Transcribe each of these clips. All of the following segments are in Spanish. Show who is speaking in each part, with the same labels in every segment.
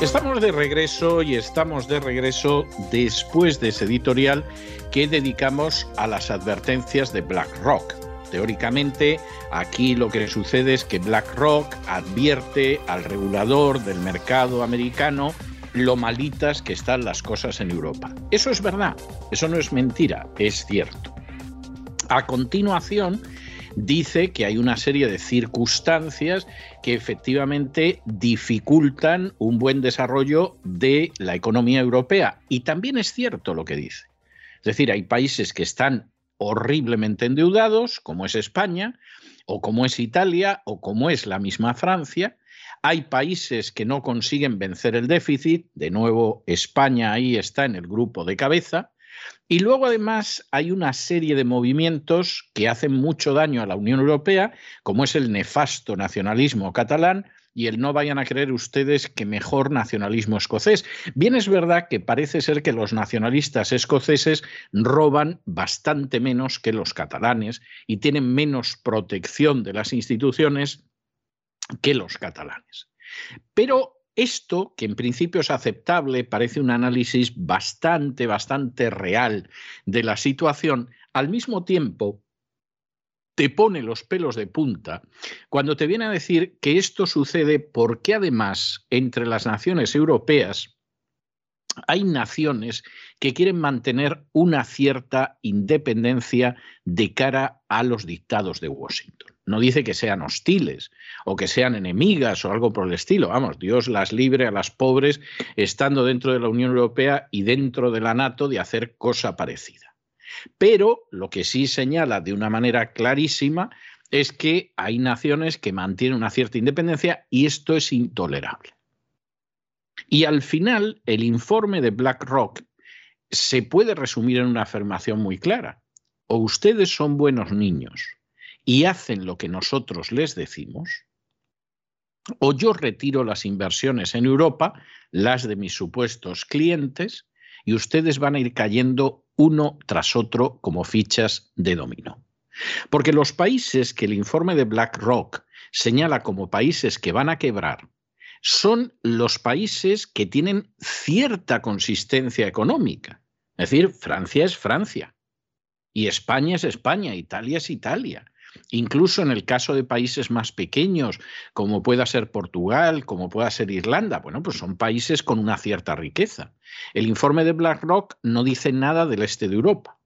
Speaker 1: Estamos de regreso y estamos de regreso después de ese editorial que dedicamos a las advertencias de BlackRock. Teóricamente, aquí lo que sucede es que BlackRock advierte al regulador del mercado americano lo malitas que están las cosas en Europa. Eso es verdad, eso no es mentira, es cierto. A continuación, dice que hay una serie de circunstancias que efectivamente dificultan un buen desarrollo de la economía europea. Y también es cierto lo que dice. Es decir, hay países que están horriblemente endeudados, como es España, o como es Italia, o como es la misma Francia. Hay países que no consiguen vencer el déficit, de nuevo España ahí está en el grupo de cabeza, y luego, además, hay una serie de movimientos que hacen mucho daño a la Unión Europea, como es el nefasto nacionalismo catalán y el no vayan a creer ustedes que mejor nacionalismo escocés. Bien es verdad que parece ser que los nacionalistas escoceses roban bastante menos que los catalanes y tienen menos protección de las instituciones que los catalanes. Pero esto, que en principio es aceptable, parece un análisis bastante, bastante real de la situación, al mismo tiempo te pone los pelos de punta cuando te viene a decir que esto sucede porque además entre las naciones europeas hay naciones que quieren mantener una cierta independencia de cara a los dictados de Washington. No dice que sean hostiles o que sean enemigas o algo por el estilo. Vamos, Dios las libre a las pobres estando dentro de la Unión Europea y dentro de la NATO de hacer cosa parecida. Pero lo que sí señala de una manera clarísima es que hay naciones que mantienen una cierta independencia y esto es intolerable. Y al final, el informe de BlackRock se puede resumir en una afirmación muy clara. O ustedes son buenos niños y hacen lo que nosotros les decimos, o yo retiro las inversiones en Europa, las de mis supuestos clientes, y ustedes van a ir cayendo uno tras otro como fichas de dominó. Porque los países que el informe de BlackRock señala como países que van a quebrar son los países que tienen cierta consistencia económica. Es decir, Francia es Francia y España es España, Italia es Italia. Incluso en el caso de países más pequeños, como pueda ser Portugal, como pueda ser Irlanda, bueno, pues son países con una cierta riqueza. El informe de BlackRock no dice nada del este de Europa.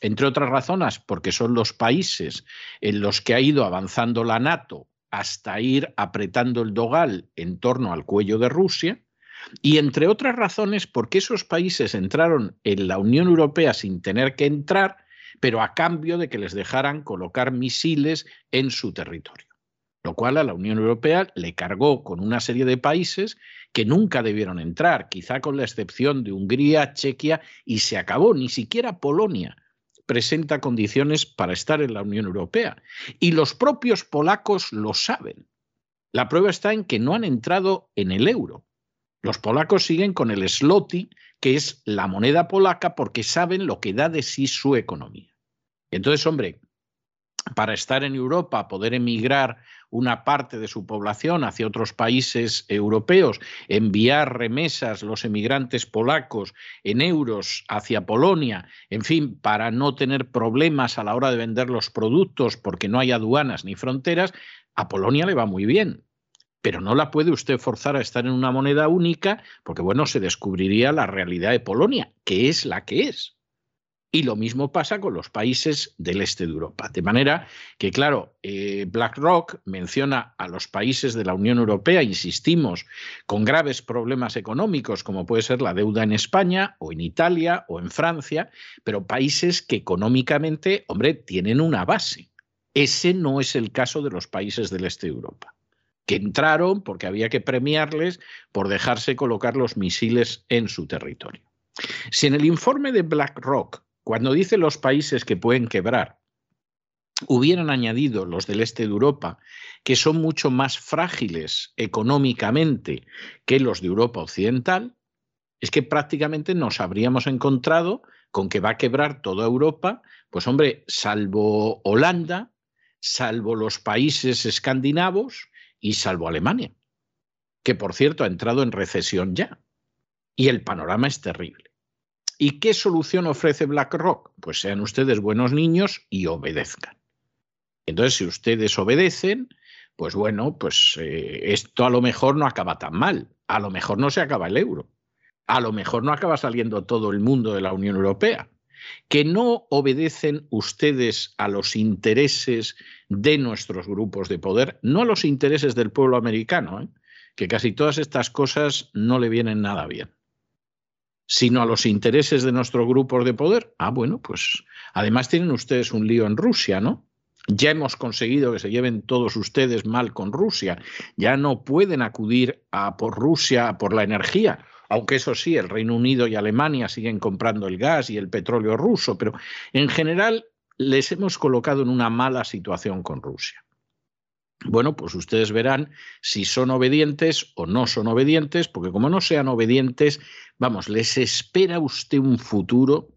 Speaker 1: Entre otras razones, porque son los países en los que ha ido avanzando la NATO hasta ir apretando el dogal en torno al cuello de Rusia, y entre otras razones porque esos países entraron en la Unión Europea sin tener que entrar pero a cambio de que les dejaran colocar misiles en su territorio. Lo cual a la Unión Europea le cargó con una serie de países que nunca debieron entrar, quizá con la excepción de Hungría, Chequia, y se acabó. Ni siquiera Polonia presenta condiciones para estar en la Unión Europea. Y los propios polacos lo saben. La prueba está en que no han entrado en el euro. Los polacos siguen con el zloty, que es la moneda polaca, porque saben lo que da de sí su economía. Entonces, hombre, para estar en Europa, poder emigrar una parte de su población hacia otros países europeos, enviar remesas los emigrantes polacos en euros hacia Polonia, en fin, para no tener problemas a la hora de vender los productos porque no hay aduanas ni fronteras, a Polonia le va muy bien. Pero no la puede usted forzar a estar en una moneda única porque, bueno, se descubriría la realidad de Polonia, que es la que es. Y lo mismo pasa con los países del este de Europa. De manera que, claro, eh, BlackRock menciona a los países de la Unión Europea, insistimos, con graves problemas económicos, como puede ser la deuda en España o en Italia o en Francia, pero países que económicamente, hombre, tienen una base. Ese no es el caso de los países del este de Europa, que entraron porque había que premiarles por dejarse colocar los misiles en su territorio. Si en el informe de BlackRock cuando dice los países que pueden quebrar, hubieran añadido los del este de Europa, que son mucho más frágiles económicamente que los de Europa Occidental, es que prácticamente nos habríamos encontrado con que va a quebrar toda Europa, pues hombre, salvo Holanda, salvo los países escandinavos y salvo Alemania, que por cierto ha entrado en recesión ya. Y el panorama es terrible. ¿Y qué solución ofrece BlackRock? Pues sean ustedes buenos niños y obedezcan. Entonces, si ustedes obedecen, pues bueno, pues eh, esto a lo mejor no acaba tan mal. A lo mejor no se acaba el euro. A lo mejor no acaba saliendo todo el mundo de la Unión Europea. Que no obedecen ustedes a los intereses de nuestros grupos de poder, no a los intereses del pueblo americano, ¿eh? que casi todas estas cosas no le vienen nada bien, sino a los intereses de nuestros grupos de poder. Ah, bueno, pues además tienen ustedes un lío en Rusia, ¿no? Ya hemos conseguido que se lleven todos ustedes mal con Rusia. Ya no pueden acudir a por Rusia por la energía, aunque eso sí, el Reino Unido y Alemania siguen comprando el gas y el petróleo ruso, pero en general les hemos colocado en una mala situación con Rusia. Bueno, pues ustedes verán si son obedientes o no son obedientes, porque como no sean obedientes, vamos, les espera usted un futuro,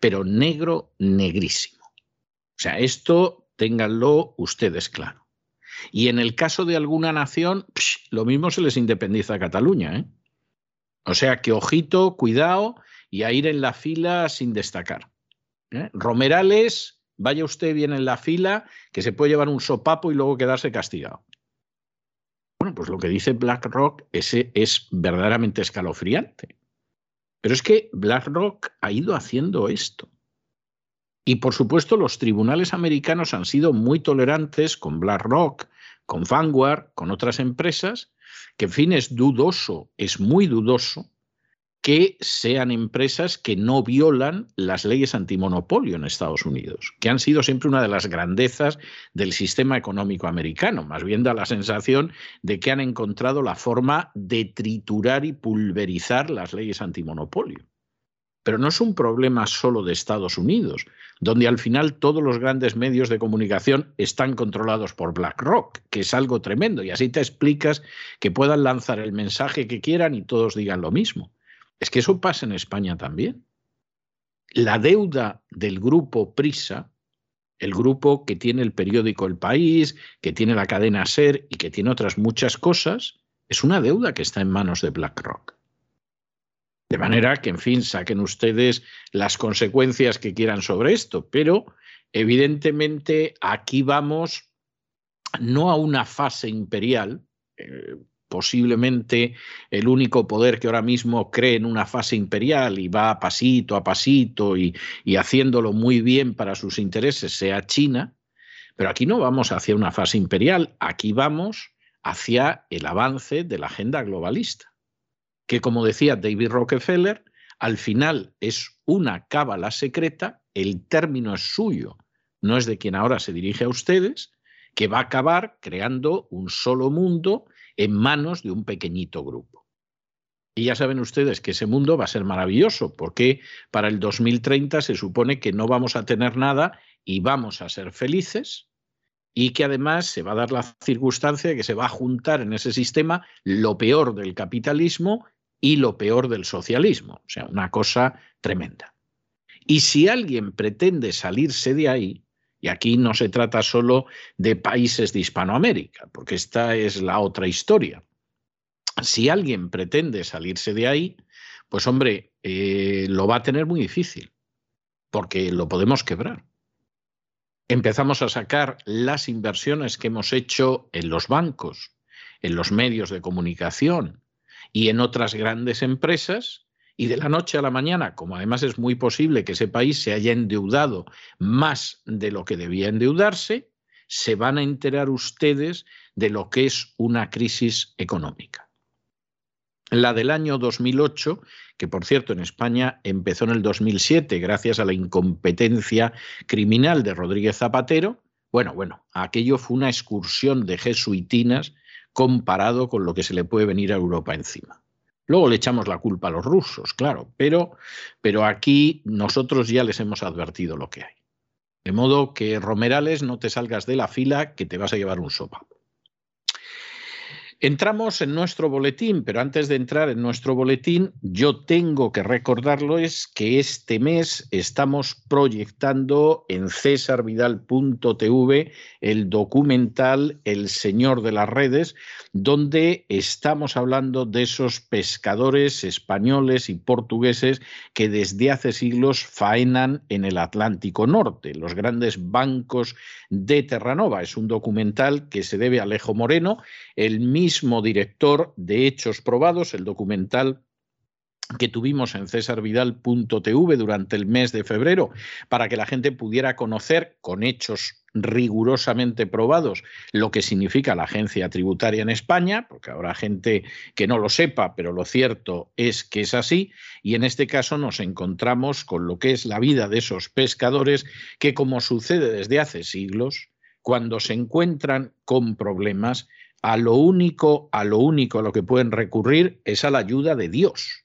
Speaker 1: pero negro, negrísimo. O sea, esto Ténganlo ustedes claro. Y en el caso de alguna nación, lo mismo se les independiza a Cataluña. ¿eh? O sea que ojito, cuidado y a ir en la fila sin destacar. ¿eh? Romerales, vaya usted bien en la fila, que se puede llevar un sopapo y luego quedarse castigado. Bueno, pues lo que dice BlackRock ese es verdaderamente escalofriante. Pero es que BlackRock ha ido haciendo esto. Y por supuesto los tribunales americanos han sido muy tolerantes con BlackRock, con Vanguard, con otras empresas, que en fin es dudoso, es muy dudoso que sean empresas que no violan las leyes antimonopolio en Estados Unidos, que han sido siempre una de las grandezas del sistema económico americano. Más bien da la sensación de que han encontrado la forma de triturar y pulverizar las leyes antimonopolio. Pero no es un problema solo de Estados Unidos, donde al final todos los grandes medios de comunicación están controlados por BlackRock, que es algo tremendo, y así te explicas que puedan lanzar el mensaje que quieran y todos digan lo mismo. Es que eso pasa en España también. La deuda del grupo Prisa, el grupo que tiene el periódico El País, que tiene la cadena Ser y que tiene otras muchas cosas, es una deuda que está en manos de BlackRock. De manera que, en fin, saquen ustedes las consecuencias que quieran sobre esto, pero evidentemente aquí vamos no a una fase imperial, eh, posiblemente el único poder que ahora mismo cree en una fase imperial y va pasito a pasito y, y haciéndolo muy bien para sus intereses sea China, pero aquí no vamos hacia una fase imperial, aquí vamos hacia el avance de la agenda globalista que como decía David Rockefeller, al final es una cábala secreta, el término es suyo, no es de quien ahora se dirige a ustedes, que va a acabar creando un solo mundo en manos de un pequeñito grupo. Y ya saben ustedes que ese mundo va a ser maravilloso, porque para el 2030 se supone que no vamos a tener nada y vamos a ser felices, y que además se va a dar la circunstancia de que se va a juntar en ese sistema lo peor del capitalismo y lo peor del socialismo. O sea, una cosa tremenda. Y si alguien pretende salirse de ahí, y aquí no se trata solo de países de Hispanoamérica, porque esta es la otra historia. Si alguien pretende salirse de ahí, pues hombre, eh, lo va a tener muy difícil, porque lo podemos quebrar. Empezamos a sacar las inversiones que hemos hecho en los bancos, en los medios de comunicación, y en otras grandes empresas, y de la noche a la mañana, como además es muy posible que ese país se haya endeudado más de lo que debía endeudarse, se van a enterar ustedes de lo que es una crisis económica. La del año 2008, que por cierto en España empezó en el 2007 gracias a la incompetencia criminal de Rodríguez Zapatero, bueno, bueno, aquello fue una excursión de jesuitinas comparado con lo que se le puede venir a Europa encima. Luego le echamos la culpa a los rusos, claro, pero, pero aquí nosotros ya les hemos advertido lo que hay. De modo que, Romerales, no te salgas de la fila que te vas a llevar un sopa. Entramos en nuestro boletín, pero antes de entrar en nuestro boletín, yo tengo que recordarlo es que este mes estamos proyectando en cesarvidal.tv el documental El Señor de las Redes, donde estamos hablando de esos pescadores españoles y portugueses que desde hace siglos faenan en el Atlántico Norte, los grandes bancos de Terranova. Es un documental que se debe a Alejo Moreno, el mismo director de Hechos Probados, el documental que tuvimos en cesarvidal.tv durante el mes de febrero para que la gente pudiera conocer con hechos rigurosamente probados lo que significa la agencia tributaria en España, porque habrá gente que no lo sepa, pero lo cierto es que es así, y en este caso nos encontramos con lo que es la vida de esos pescadores que, como sucede desde hace siglos, cuando se encuentran con problemas, a lo único, a lo único a lo que pueden recurrir es a la ayuda de Dios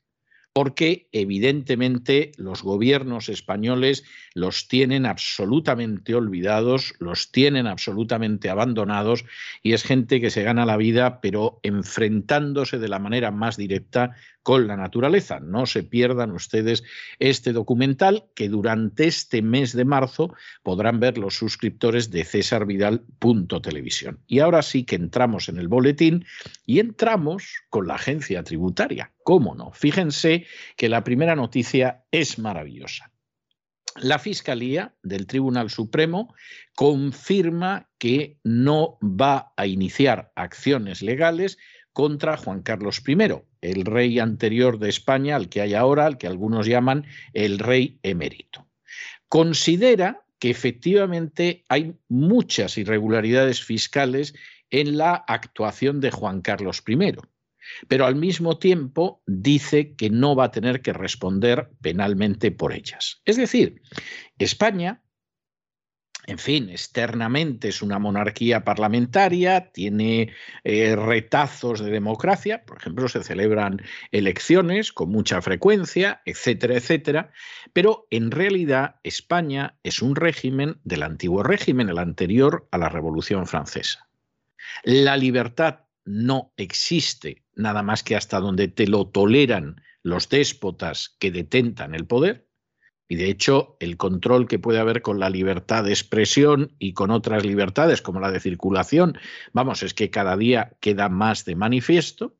Speaker 1: porque evidentemente los gobiernos españoles los tienen absolutamente olvidados, los tienen absolutamente abandonados y es gente que se gana la vida pero enfrentándose de la manera más directa con la naturaleza. No se pierdan ustedes este documental que durante este mes de marzo podrán ver los suscriptores de cesarvidal.televisión. Y ahora sí que entramos en el boletín y entramos con la agencia tributaria. ¿Cómo no? Fíjense que la primera noticia es maravillosa. La Fiscalía del Tribunal Supremo confirma que no va a iniciar acciones legales contra Juan Carlos I, el rey anterior de España, al que hay ahora, al que algunos llaman el rey emérito. Considera que efectivamente hay muchas irregularidades fiscales en la actuación de Juan Carlos I, pero al mismo tiempo dice que no va a tener que responder penalmente por ellas. Es decir, España en fin, externamente es una monarquía parlamentaria, tiene eh, retazos de democracia, por ejemplo, se celebran elecciones con mucha frecuencia, etcétera, etcétera, pero en realidad España es un régimen del antiguo régimen, el anterior a la Revolución Francesa. La libertad no existe nada más que hasta donde te lo toleran los déspotas que detentan el poder, y de hecho, el control que puede haber con la libertad de expresión y con otras libertades, como la de circulación, vamos, es que cada día queda más de manifiesto.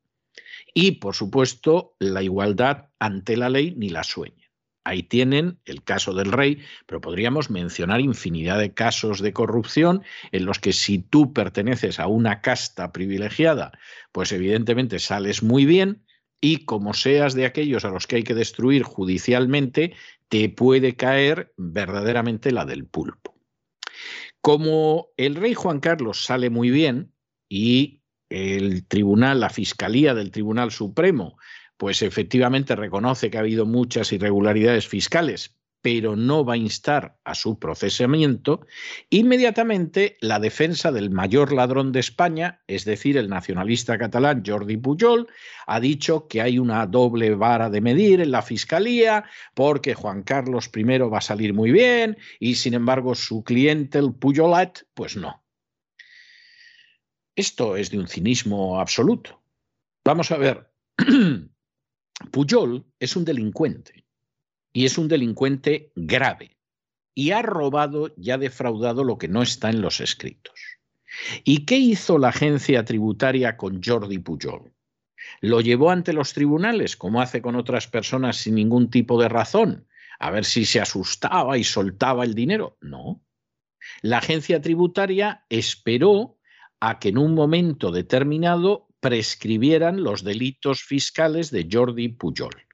Speaker 1: Y, por supuesto, la igualdad ante la ley ni la sueña. Ahí tienen el caso del rey, pero podríamos mencionar infinidad de casos de corrupción en los que si tú perteneces a una casta privilegiada, pues evidentemente sales muy bien, y como seas de aquellos a los que hay que destruir judicialmente, te puede caer verdaderamente la del pulpo. Como el rey Juan Carlos sale muy bien y el tribunal, la fiscalía del Tribunal Supremo, pues efectivamente reconoce que ha habido muchas irregularidades fiscales, pero no va a instar a su procesamiento, inmediatamente la defensa del mayor ladrón de España, es decir, el nacionalista catalán Jordi Pujol, ha dicho que hay una doble vara de medir en la Fiscalía porque Juan Carlos I va a salir muy bien y sin embargo su cliente, el Pujolet, pues no. Esto es de un cinismo absoluto. Vamos a ver, Pujol es un delincuente y es un delincuente grave y ha robado y ha defraudado lo que no está en los escritos. ¿Y qué hizo la agencia tributaria con Jordi Pujol? ¿Lo llevó ante los tribunales, como hace con otras personas sin ningún tipo de razón? A ver si se asustaba y soltaba el dinero. No. La agencia tributaria esperó a que en un momento determinado prescribieran los delitos fiscales de Jordi Pujol.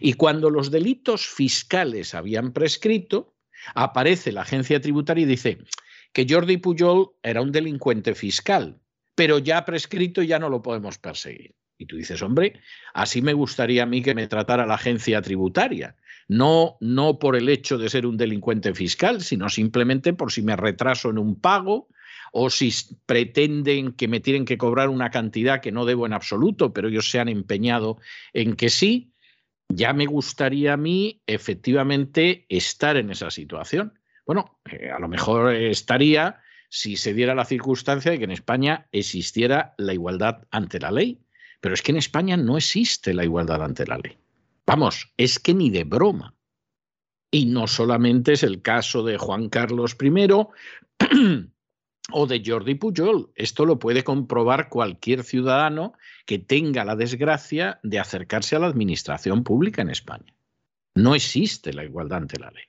Speaker 1: Y cuando los delitos fiscales habían prescrito, aparece la agencia tributaria y dice que Jordi Pujol era un delincuente fiscal, pero ya prescrito y ya no lo podemos perseguir. Y tú dices, hombre, así me gustaría a mí que me tratara la agencia tributaria. No, no por el hecho de ser un delincuente fiscal, sino simplemente por si me retraso en un pago o si pretenden que me tienen que cobrar una cantidad que no debo en absoluto, pero ellos se han empeñado en que sí, ya me gustaría a mí efectivamente estar en esa situación. Bueno, eh, a lo mejor estaría si se diera la circunstancia de que en España existiera la igualdad ante la ley. Pero es que en España no existe la igualdad ante la ley. Vamos, es que ni de broma. Y no solamente es el caso de Juan Carlos I o de Jordi Pujol. Esto lo puede comprobar cualquier ciudadano que tenga la desgracia de acercarse a la administración pública en España. No existe la igualdad ante la ley.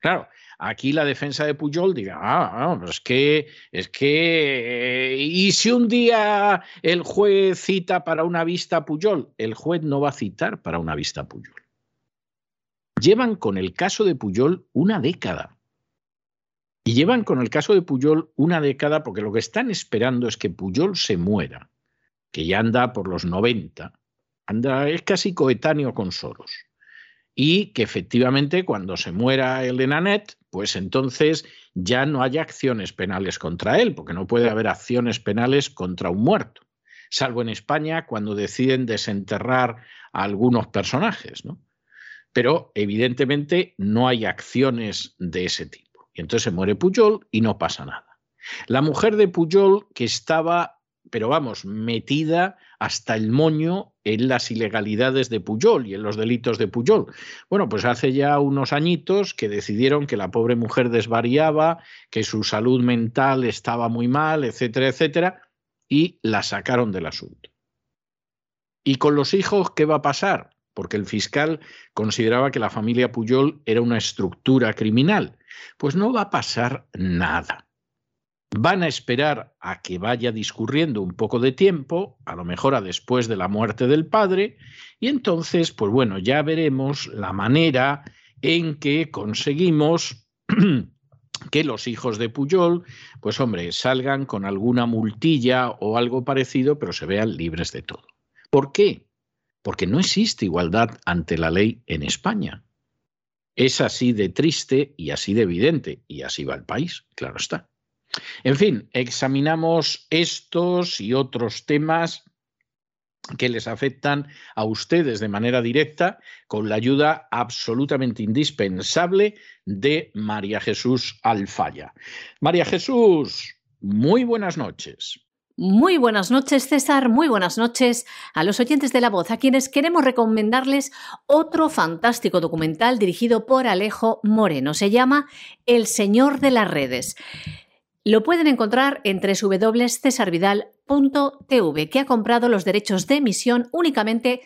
Speaker 1: Claro, aquí la defensa de Pujol diga, ah, es que, es que, y si un día el juez cita para una vista a Pujol, el juez no va a citar para una vista a Pujol. Llevan con el caso de Pujol una década. Y llevan con el caso de Pujol una década porque lo que están esperando es que Pujol se muera, que ya anda por los 90, anda, es casi coetáneo con Soros y que efectivamente cuando se muera el Enanet, pues entonces ya no haya acciones penales contra él, porque no puede haber acciones penales contra un muerto, salvo en España cuando deciden desenterrar a algunos personajes, ¿no? Pero evidentemente no hay acciones de ese tipo. Y entonces se muere Puyol y no pasa nada. La mujer de Puyol, que estaba, pero vamos, metida hasta el moño en las ilegalidades de Puyol y en los delitos de Puyol. Bueno, pues hace ya unos añitos que decidieron que la pobre mujer desvariaba, que su salud mental estaba muy mal, etcétera, etcétera, y la sacaron del asunto. ¿Y con los hijos qué va a pasar? Porque el fiscal consideraba que la familia Puyol era una estructura criminal. Pues no va a pasar nada van a esperar a que vaya discurriendo un poco de tiempo, a lo mejor a después de la muerte del padre, y entonces, pues bueno, ya veremos la manera en que conseguimos que los hijos de Puyol, pues hombre, salgan con alguna multilla o algo parecido, pero se vean libres de todo. ¿Por qué? Porque no existe igualdad ante la ley en España. Es así de triste y así de evidente, y así va el país, claro está. En fin, examinamos estos y otros temas que les afectan a ustedes de manera directa con la ayuda absolutamente indispensable de María Jesús Alfaya. María Jesús, muy buenas noches.
Speaker 2: Muy buenas noches, César. Muy buenas noches a los oyentes de La Voz, a quienes queremos recomendarles otro fantástico documental dirigido por Alejo Moreno. Se llama El Señor de las Redes. Lo pueden encontrar en www.cesarvidal.tv, que ha comprado los derechos de emisión únicamente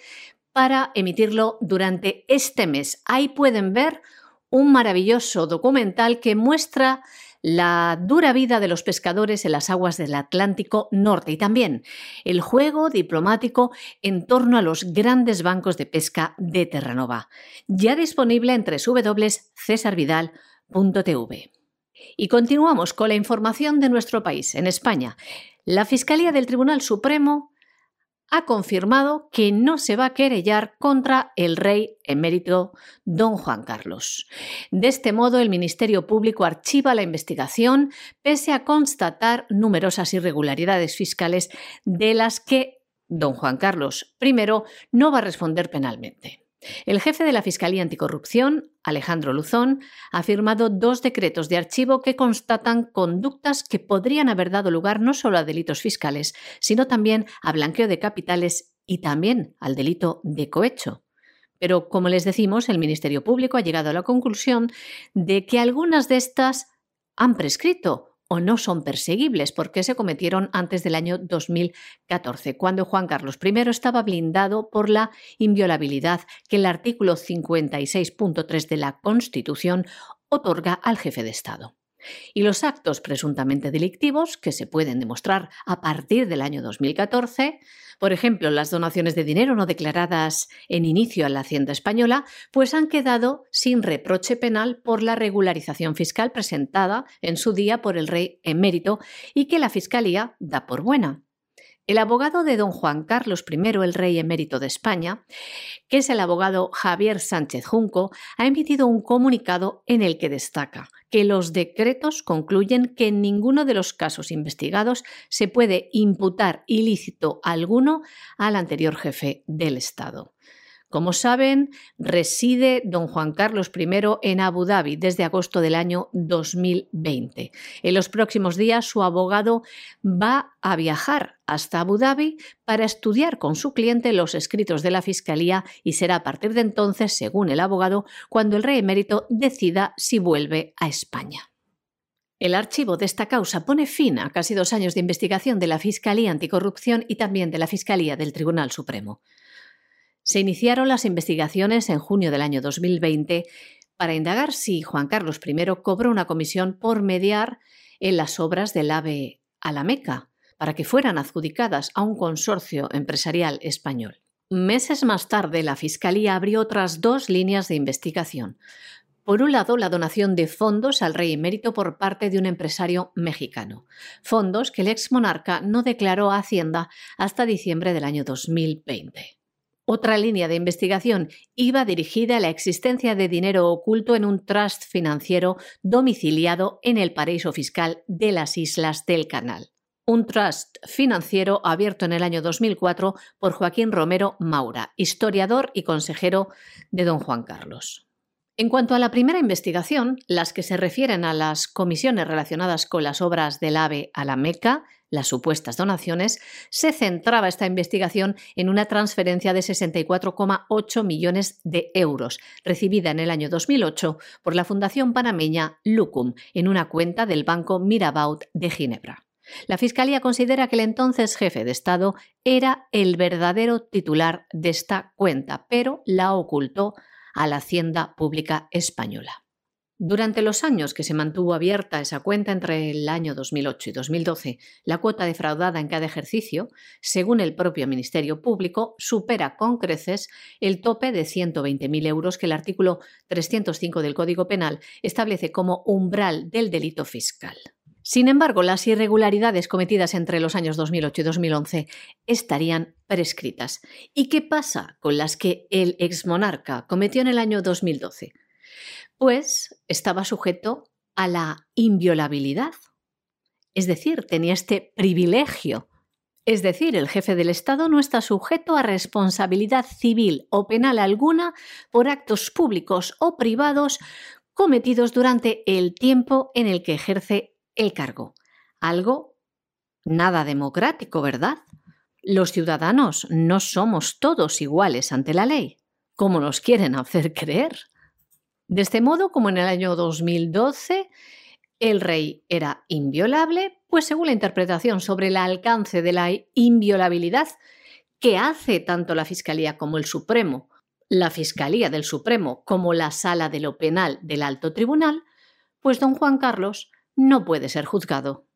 Speaker 2: para emitirlo durante este mes. Ahí pueden ver un maravilloso documental que muestra la dura vida de los pescadores en las aguas del Atlántico Norte y también el juego diplomático en torno a los grandes bancos de pesca de Terranova. Ya disponible en www.cesarvidal.tv. Y continuamos con la información de nuestro país, en España. La Fiscalía del Tribunal Supremo ha confirmado que no se va a querellar contra el rey emérito don Juan Carlos. De este modo, el Ministerio Público archiva la investigación pese a constatar numerosas irregularidades fiscales de las que don Juan Carlos I no va a responder penalmente. El jefe de la Fiscalía Anticorrupción, Alejandro Luzón, ha firmado dos decretos de archivo que constatan conductas que podrían haber dado lugar no solo a delitos fiscales, sino también a blanqueo de capitales y también al delito de cohecho. Pero, como les decimos, el Ministerio Público ha llegado a la conclusión de que algunas de estas han prescrito o no son perseguibles porque se cometieron antes del año 2014, cuando Juan Carlos I estaba blindado por la inviolabilidad que el artículo 56.3 de la Constitución otorga al jefe de Estado. Y los actos presuntamente delictivos, que se pueden demostrar a partir del año 2014, por ejemplo, las donaciones de dinero no declaradas en inicio a la Hacienda española, pues han quedado sin reproche penal por la regularización fiscal presentada en su día por el rey emérito y que la Fiscalía da por buena. El abogado de don Juan Carlos I, el rey emérito de España, que es el abogado Javier Sánchez Junco, ha emitido un comunicado en el que destaca que los decretos concluyen que en ninguno de los casos investigados se puede imputar ilícito alguno al anterior jefe del Estado. Como saben, reside don Juan Carlos I en Abu Dhabi desde agosto del año 2020. En los próximos días su abogado va a viajar hasta Abu Dhabi para estudiar con su cliente los escritos de la Fiscalía y será a partir de entonces, según el abogado, cuando el rey emérito decida si vuelve a España. El archivo de esta causa pone fin a casi dos años de investigación de la Fiscalía Anticorrupción y también de la Fiscalía del Tribunal Supremo. Se iniciaron las investigaciones en junio del año 2020 para indagar si Juan Carlos I cobró una comisión por mediar en las obras del AVE a la Meca, para que fueran adjudicadas a un consorcio empresarial español. Meses más tarde, la Fiscalía abrió otras dos líneas de investigación. Por un lado, la donación de fondos al rey emérito por parte de un empresario mexicano, fondos que el ex monarca no declaró a Hacienda hasta diciembre del año 2020. Otra línea de investigación iba dirigida a la existencia de dinero oculto en un trust financiero domiciliado en el paraíso fiscal de las Islas del Canal. Un trust financiero abierto en el año 2004 por Joaquín Romero Maura, historiador y consejero de don Juan Carlos. En cuanto a la primera investigación, las que se refieren a las comisiones relacionadas con las obras del AVE a la Meca, las supuestas donaciones, se centraba esta investigación en una transferencia de 64,8 millones de euros, recibida en el año 2008 por la Fundación Panameña Lucum en una cuenta del Banco Mirabaud de Ginebra. La Fiscalía considera que el entonces jefe de Estado era el verdadero titular de esta cuenta, pero la ocultó a la Hacienda Pública Española. Durante los años que se mantuvo abierta esa cuenta entre el año 2008 y 2012, la cuota defraudada en cada ejercicio, según el propio Ministerio Público, supera con creces el tope de 120.000 euros que el artículo 305 del Código Penal establece como umbral del delito fiscal. Sin embargo, las irregularidades cometidas entre los años 2008 y 2011 estarían prescritas. ¿Y qué pasa con las que el exmonarca cometió en el año 2012? Pues estaba sujeto a la inviolabilidad. Es decir, tenía este privilegio. Es decir, el jefe del Estado no está sujeto a responsabilidad civil o penal alguna por actos públicos o privados cometidos durante el tiempo en el que ejerce el cargo. Algo nada democrático, ¿verdad? Los ciudadanos no somos todos iguales ante la ley, como nos quieren hacer creer. De este modo, como en el año 2012 el rey era inviolable, pues según la interpretación sobre el alcance de la inviolabilidad que hace tanto la Fiscalía como el Supremo, la Fiscalía del Supremo como la Sala de lo Penal del Alto Tribunal, pues don Juan Carlos no puede ser juzgado.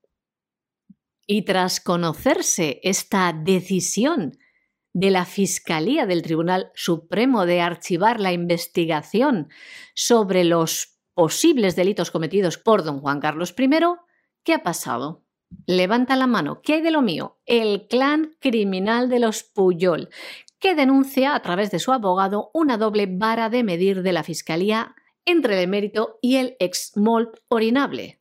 Speaker 2: Y tras conocerse esta decisión de la Fiscalía del Tribunal Supremo de archivar la investigación sobre los posibles delitos cometidos por don Juan Carlos I, ¿qué ha pasado? Levanta la mano. ¿Qué hay de lo mío? El clan criminal de los Puyol, que denuncia a través de su abogado una doble vara de medir de la Fiscalía entre el emérito y el exmolt orinable.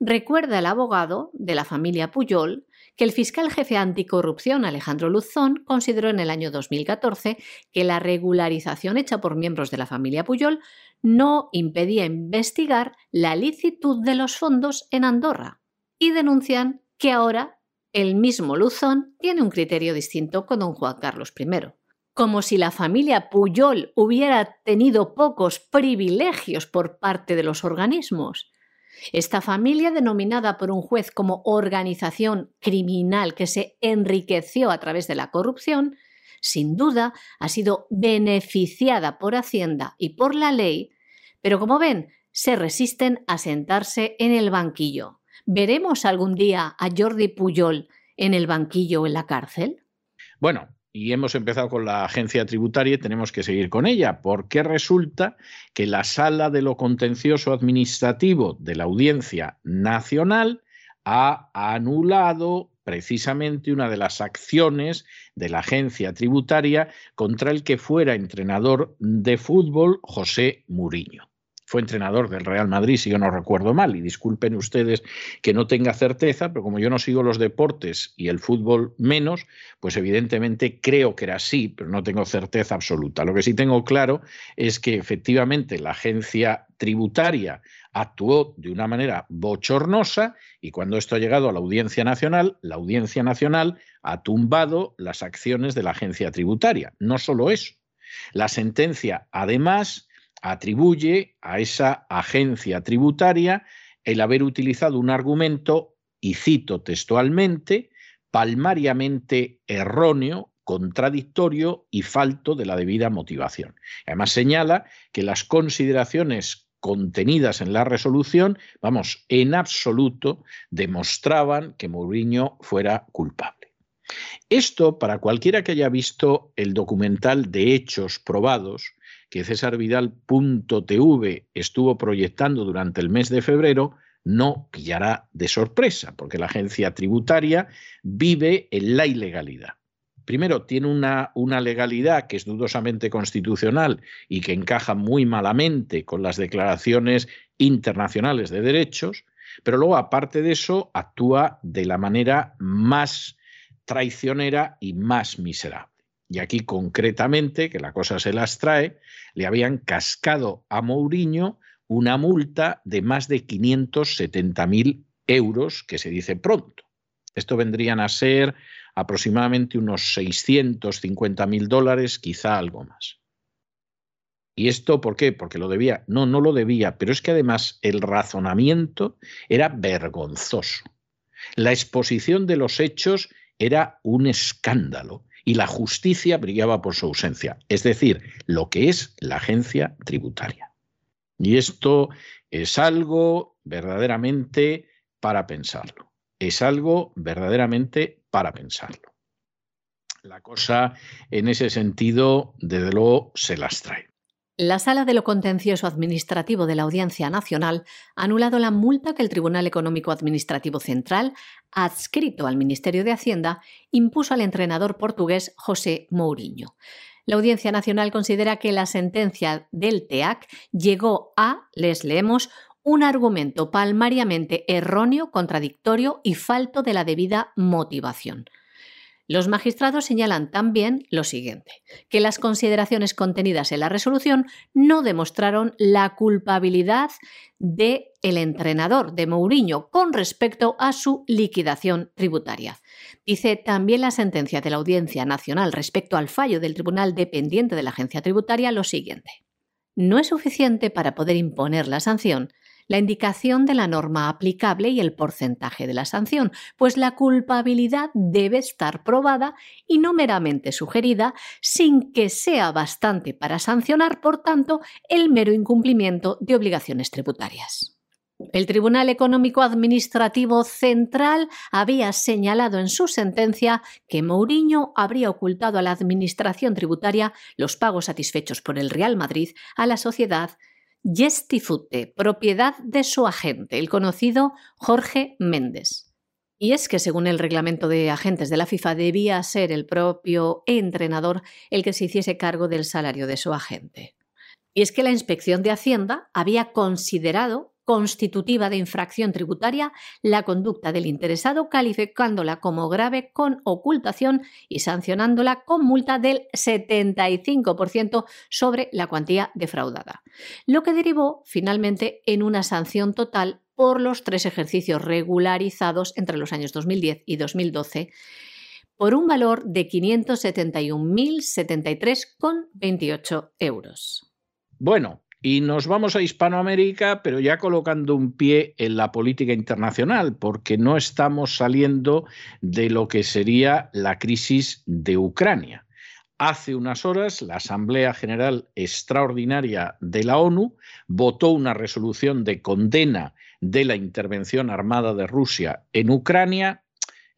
Speaker 2: Recuerda el abogado de la familia Puyol que el fiscal jefe anticorrupción Alejandro Luzón consideró en el año 2014 que la regularización hecha por miembros de la familia Puyol no impedía investigar la licitud de los fondos en Andorra y denuncian que ahora el mismo Luzón tiene un criterio distinto con don Juan Carlos I. Como si la familia Puyol hubiera tenido pocos privilegios por parte de los organismos. Esta familia, denominada por un juez como organización criminal que se enriqueció a través de la corrupción, sin duda ha sido beneficiada por Hacienda y por la ley, pero como ven, se resisten a sentarse en el banquillo. ¿Veremos algún día a Jordi Puyol en el banquillo o en la cárcel?
Speaker 1: Bueno, y hemos empezado con la agencia tributaria y tenemos que seguir con ella, porque resulta que la sala de lo contencioso administrativo de la Audiencia Nacional ha anulado precisamente una de las acciones de la agencia tributaria contra el que fuera entrenador de fútbol José Muriño fue entrenador del Real Madrid, si yo no recuerdo mal, y disculpen ustedes que no tenga certeza, pero como yo no sigo los deportes y el fútbol menos, pues evidentemente creo que era así, pero no tengo certeza absoluta. Lo que sí tengo claro es que efectivamente la agencia tributaria actuó de una manera bochornosa y cuando esto ha llegado a la Audiencia Nacional, la Audiencia Nacional ha tumbado las acciones de la agencia tributaria. No solo eso, la sentencia además atribuye a esa agencia tributaria el haber utilizado un argumento, y cito textualmente, palmariamente erróneo, contradictorio y falto de la debida motivación. Además señala que las consideraciones contenidas en la resolución, vamos, en absoluto demostraban que Mourinho fuera culpable. Esto, para cualquiera que haya visto el documental de hechos probados, que César Vidal.tv estuvo proyectando durante el mes de febrero no pillará de sorpresa, porque la agencia tributaria vive en la ilegalidad. Primero, tiene una, una, legalidad que es dudosamente constitucional y que encaja muy malamente con las declaraciones internacionales de derechos, pero luego, aparte de eso, actúa de la manera más traicionera y más miserable. Y aquí concretamente, que la cosa se las trae, le habían cascado a Mourinho una multa de más de 570.000 euros, que se dice pronto. Esto vendrían a ser aproximadamente unos 650.000 dólares, quizá algo más. ¿Y esto por qué? Porque lo debía. No, no lo debía, pero es que además el razonamiento era vergonzoso. La exposición de los hechos era un escándalo y la justicia brillaba por su ausencia, es decir, lo que es la agencia tributaria. Y esto es algo verdaderamente para pensarlo, es algo verdaderamente para pensarlo. La cosa en ese sentido, desde luego, se las trae.
Speaker 2: La Sala de lo Contencioso Administrativo de la Audiencia Nacional ha anulado la multa que el Tribunal Económico Administrativo Central, adscrito al Ministerio de Hacienda, impuso al entrenador portugués José Mourinho. La Audiencia Nacional considera que la sentencia del TEAC llegó a, les leemos, un argumento palmariamente erróneo, contradictorio y falto de la debida motivación. Los magistrados señalan también lo siguiente, que las consideraciones contenidas en la resolución no demostraron la culpabilidad del el entrenador de Mourinho con respecto a su liquidación tributaria. Dice también la sentencia de la Audiencia Nacional respecto al fallo del Tribunal dependiente de la Agencia Tributaria lo siguiente. No es suficiente para poder imponer la sanción la indicación de la norma aplicable y el porcentaje de la sanción, pues la culpabilidad debe estar probada y no meramente sugerida, sin que sea bastante para sancionar, por tanto, el mero incumplimiento de obligaciones tributarias. El Tribunal Económico Administrativo Central había señalado en su sentencia que Mourinho habría ocultado a la Administración tributaria los pagos satisfechos por el Real Madrid a la sociedad Gestifute, propiedad de su agente, el conocido Jorge Méndez. Y es que según el reglamento de agentes de la FIFA debía ser el propio entrenador el que se hiciese cargo del salario de su agente. Y es que la inspección de Hacienda había considerado constitutiva de infracción tributaria la conducta del interesado, calificándola como grave con ocultación y sancionándola con multa del 75% sobre la cuantía defraudada, lo que derivó finalmente en una sanción total por los tres ejercicios regularizados entre los años 2010 y 2012 por un valor de 571.073,28 euros.
Speaker 1: Bueno, y nos vamos a Hispanoamérica, pero ya colocando un pie en la política internacional, porque no estamos saliendo de lo que sería la crisis de Ucrania. Hace unas horas, la Asamblea General Extraordinaria de la ONU votó una resolución de condena de la intervención armada de Rusia en Ucrania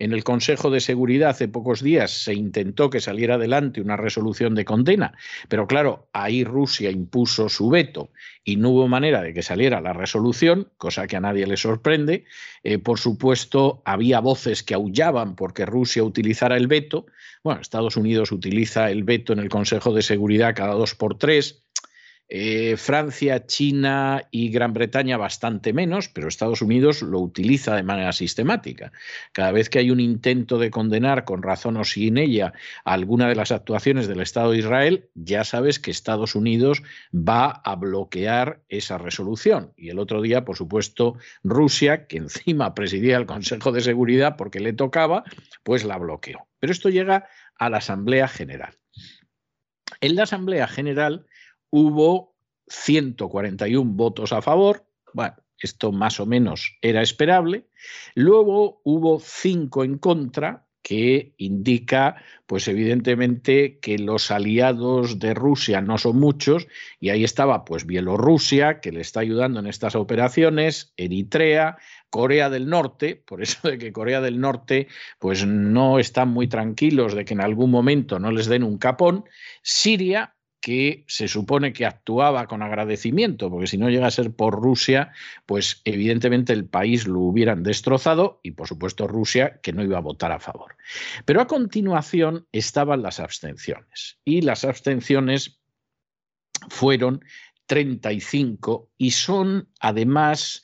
Speaker 1: en el Consejo de Seguridad hace pocos días se intentó que saliera adelante una resolución de condena, pero claro, ahí Rusia impuso su veto y no hubo manera de que saliera la resolución, cosa que a nadie le sorprende. Eh, por supuesto, había voces que aullaban porque Rusia utilizara el veto. Bueno, Estados Unidos utiliza el veto en el Consejo de Seguridad cada dos por tres. Eh, Francia, China y Gran Bretaña bastante menos, pero Estados Unidos lo utiliza de manera sistemática. Cada vez que hay un intento de condenar con razón o sin ella alguna de las actuaciones del Estado de Israel, ya sabes que Estados Unidos va a bloquear esa resolución. Y el otro día, por supuesto, Rusia, que encima presidía el Consejo de Seguridad porque le tocaba, pues la bloqueó. Pero esto llega a la Asamblea General. En la Asamblea General, hubo 141 votos a favor. Bueno, esto más o menos era esperable. Luego hubo cinco en contra, que indica, pues evidentemente, que los aliados de Rusia no son muchos, y ahí estaba, pues, Bielorrusia, que le está ayudando en estas operaciones, Eritrea, Corea del Norte, por eso de que Corea del Norte, pues no están muy tranquilos de que en algún momento no les den un capón, Siria, que se supone que actuaba con agradecimiento, porque si no llega a ser por Rusia, pues evidentemente el país lo hubieran destrozado y por supuesto Rusia que no iba a votar a favor. Pero a continuación estaban las abstenciones y las abstenciones fueron 35 y son además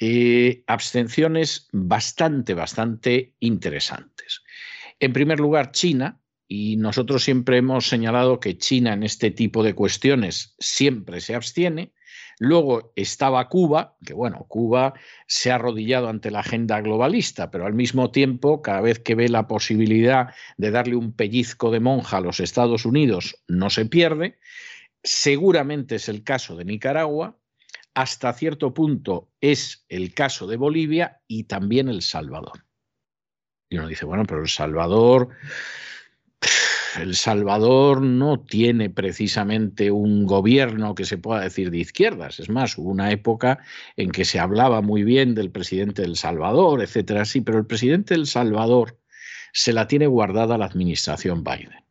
Speaker 1: eh, abstenciones bastante, bastante interesantes. En primer lugar, China, y nosotros siempre hemos señalado que China en este tipo de cuestiones siempre se abstiene. Luego estaba Cuba, que bueno, Cuba se ha arrodillado ante la agenda globalista, pero al mismo tiempo, cada vez que ve la posibilidad de darle un pellizco de monja a los Estados Unidos, no se pierde. Seguramente es el caso de Nicaragua, hasta cierto punto es el caso de Bolivia y también El Salvador. Y uno dice, bueno, pero El Salvador el Salvador no tiene precisamente un gobierno que se pueda decir de izquierdas. Es más, hubo una época en que se hablaba muy bien del presidente del Salvador, etcétera, sí, pero el presidente del Salvador se la tiene guardada la administración Biden.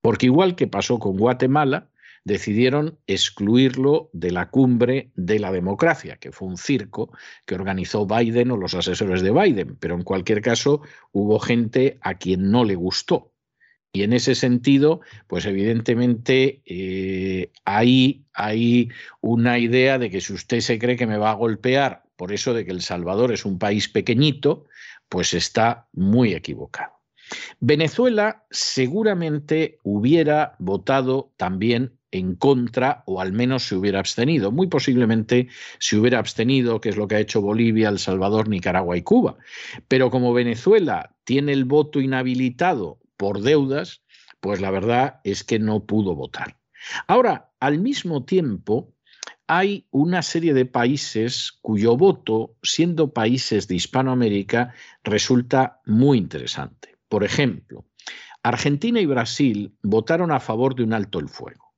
Speaker 1: Porque igual que pasó con Guatemala, decidieron excluirlo de la cumbre de la democracia, que fue un circo que organizó Biden o los asesores de Biden, pero en cualquier caso hubo gente a quien no le gustó y en ese sentido, pues evidentemente eh, hay, hay una idea de que si usted se cree que me va a golpear por eso de que El Salvador es un país pequeñito, pues está muy equivocado. Venezuela seguramente hubiera votado también en contra o al menos se hubiera abstenido. Muy posiblemente se hubiera abstenido, que es lo que ha hecho Bolivia, El Salvador, Nicaragua y Cuba. Pero como Venezuela tiene el voto inhabilitado por deudas, pues la verdad es que no pudo votar. Ahora, al mismo tiempo, hay una serie de países cuyo voto, siendo países de Hispanoamérica, resulta muy interesante. Por ejemplo, Argentina y Brasil votaron a favor de un alto el fuego.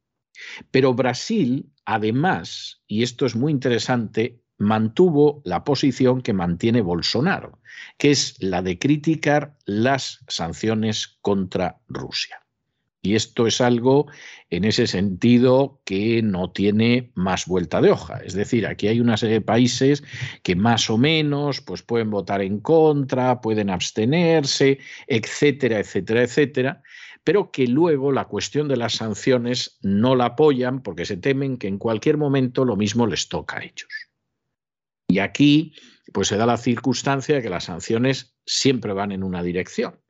Speaker 1: Pero Brasil, además, y esto es muy interesante, mantuvo la posición que mantiene Bolsonaro, que es la de criticar las sanciones contra Rusia. Y esto es algo en ese sentido que no tiene más vuelta de hoja. Es decir, aquí hay una serie de países que más o menos pues pueden votar en contra, pueden abstenerse, etcétera, etcétera, etcétera, pero que luego la cuestión de las sanciones no la apoyan porque se temen que en cualquier momento lo mismo les toca a ellos. Y aquí pues se da la circunstancia de que las sanciones siempre van en una dirección.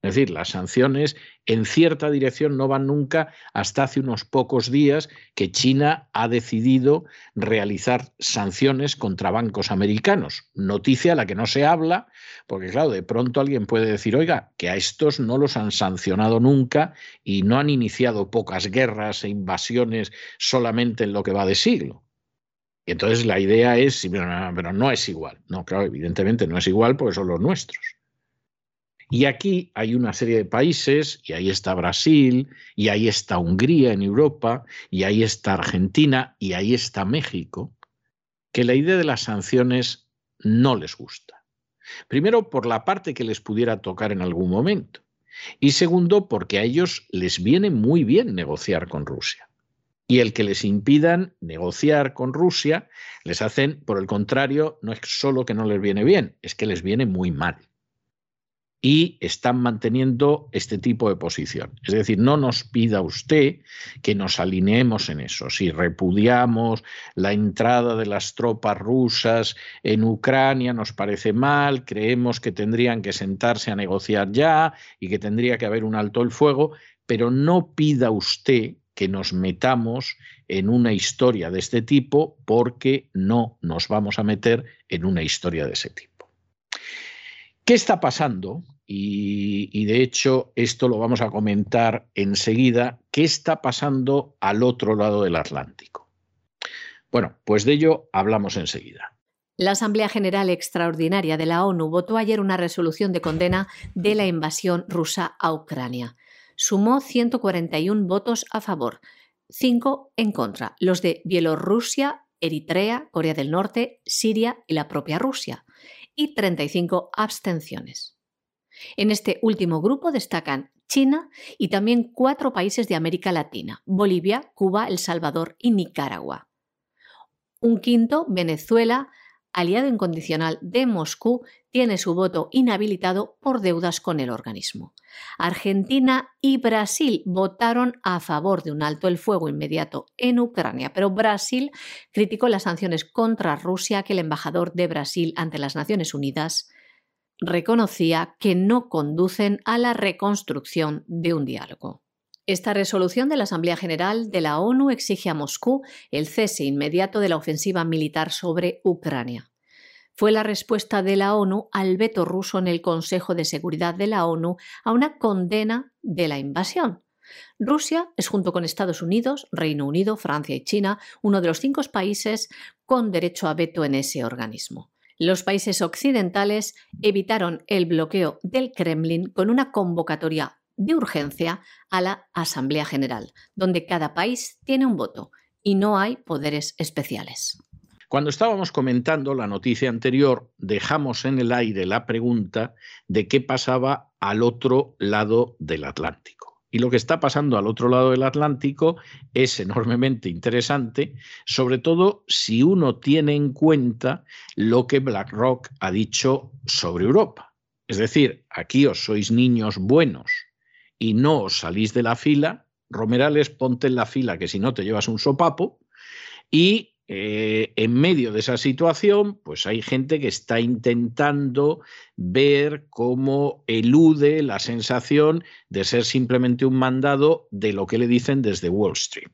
Speaker 1: Es decir, las sanciones en cierta dirección no van nunca hasta hace unos pocos días que China ha decidido realizar sanciones contra bancos americanos. Noticia a la que no se habla, porque claro, de pronto alguien puede decir, oiga, que a estos no los han sancionado nunca y no han iniciado pocas guerras e invasiones solamente en lo que va de siglo. Y entonces la idea es, pero no es igual. No, claro, evidentemente no es igual porque son los nuestros. Y aquí hay una serie de países, y ahí está Brasil, y ahí está Hungría en Europa, y ahí está Argentina, y ahí está México, que la idea de las sanciones no les gusta. Primero, por la parte que les pudiera tocar en algún momento. Y segundo, porque a ellos les viene muy bien negociar con Rusia. Y el que les impidan negociar con Rusia, les hacen, por el contrario, no es solo que no les viene bien, es que les viene muy mal y están manteniendo este tipo de posición. Es decir, no nos pida usted que nos alineemos en eso. Si repudiamos la entrada de las tropas rusas en Ucrania, nos parece mal, creemos que tendrían que sentarse a negociar ya y que tendría que haber un alto el fuego, pero no pida usted que nos metamos en una historia de este tipo porque no nos vamos a meter en una historia de ese tipo. ¿Qué está pasando? Y, de hecho esto lo vamos a comentar enseguida. ¿Qué está pasando al otro lado del Atlántico? Bueno, pues de ello hablamos enseguida.
Speaker 2: La Asamblea General Extraordinaria de la ONU votó ayer una resolución de condena de la invasión rusa a Ucrania. Sumó 141 votos a favor, 5 en contra, los de Bielorrusia, Eritrea, Corea del Norte, Siria y la propia Rusia y 35 abstenciones. En este último grupo destacan China y también cuatro países de América Latina, Bolivia, Cuba, El Salvador y Nicaragua. Un quinto, Venezuela, aliado incondicional de Moscú, tiene su voto inhabilitado por deudas con el organismo. Argentina y Brasil votaron a favor de un alto el fuego inmediato en Ucrania, pero Brasil criticó las sanciones contra Rusia que el embajador de Brasil ante las Naciones Unidas reconocía que no conducen a la reconstrucción de un diálogo. Esta resolución de la Asamblea General de la ONU exige a Moscú el cese inmediato de la ofensiva militar sobre Ucrania. Fue la respuesta de la ONU al veto ruso en el Consejo de Seguridad de la ONU a una condena de la invasión. Rusia es, junto con Estados Unidos, Reino Unido, Francia y China, uno de los cinco países con derecho a veto en ese organismo. Los países occidentales evitaron el bloqueo del Kremlin con una convocatoria de urgencia a la Asamblea General, donde cada país tiene un voto y no hay poderes especiales.
Speaker 1: Cuando estábamos comentando la noticia anterior, dejamos en el aire la pregunta de qué pasaba al otro lado del Atlántico. Y lo que está pasando al otro lado del Atlántico es enormemente interesante, sobre todo si uno tiene en cuenta lo que BlackRock ha dicho sobre Europa. Es decir, aquí os sois niños buenos y no os salís de la fila, Romerales, ponte en la fila que si no te llevas un sopapo. Y eh, en medio de esa situación, pues hay gente que está intentando ver cómo elude la sensación de ser simplemente un mandado de lo que le dicen desde Wall Street.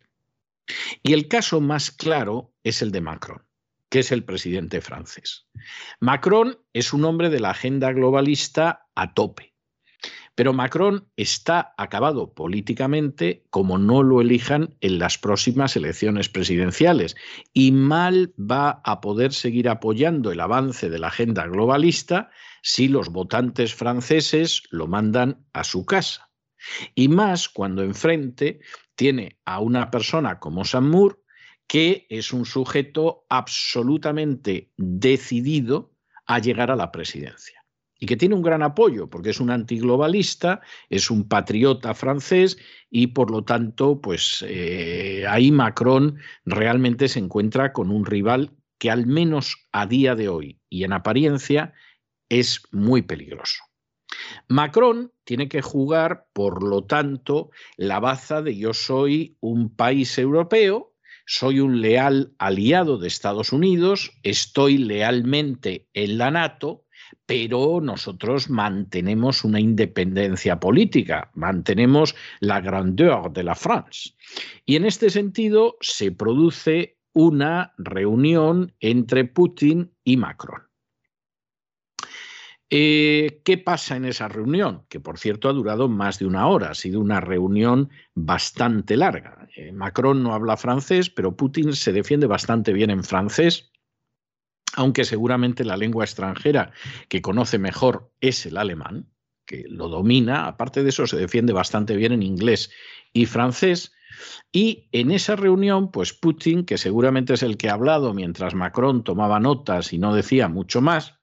Speaker 1: Y el caso más claro es el de Macron que es el presidente francés. Macron es un hombre de la agenda globalista a tope. Pero Macron está acabado políticamente como no lo elijan en las próximas elecciones presidenciales y mal va a poder seguir apoyando el avance de la agenda globalista si los votantes franceses lo mandan a su casa. Y más cuando enfrente tiene a una persona como Samur, que es un sujeto absolutamente decidido a llegar a la presidencia y que tiene un gran apoyo porque es un antiglobalista, es un patriota francés y por lo tanto, pues eh, ahí Macron realmente se encuentra con un rival que al menos a día de hoy y en apariencia es muy peligroso. Macron tiene que jugar, por lo tanto, la baza de yo soy un país europeo, soy un leal aliado de Estados Unidos, estoy lealmente en la NATO, pero nosotros mantenemos una independencia política, mantenemos la grandeur de la France. Y en este sentido se produce una reunión entre Putin y Macron. Eh, ¿Qué pasa en esa reunión? Que por cierto ha durado más de una hora, ha sido una reunión bastante larga. Eh, Macron no habla francés, pero Putin se defiende bastante bien en francés aunque seguramente la lengua extranjera que conoce mejor es el alemán, que lo domina, aparte de eso se defiende bastante bien en inglés y francés, y en esa reunión, pues Putin, que seguramente es el que ha hablado mientras Macron tomaba notas y no decía mucho más,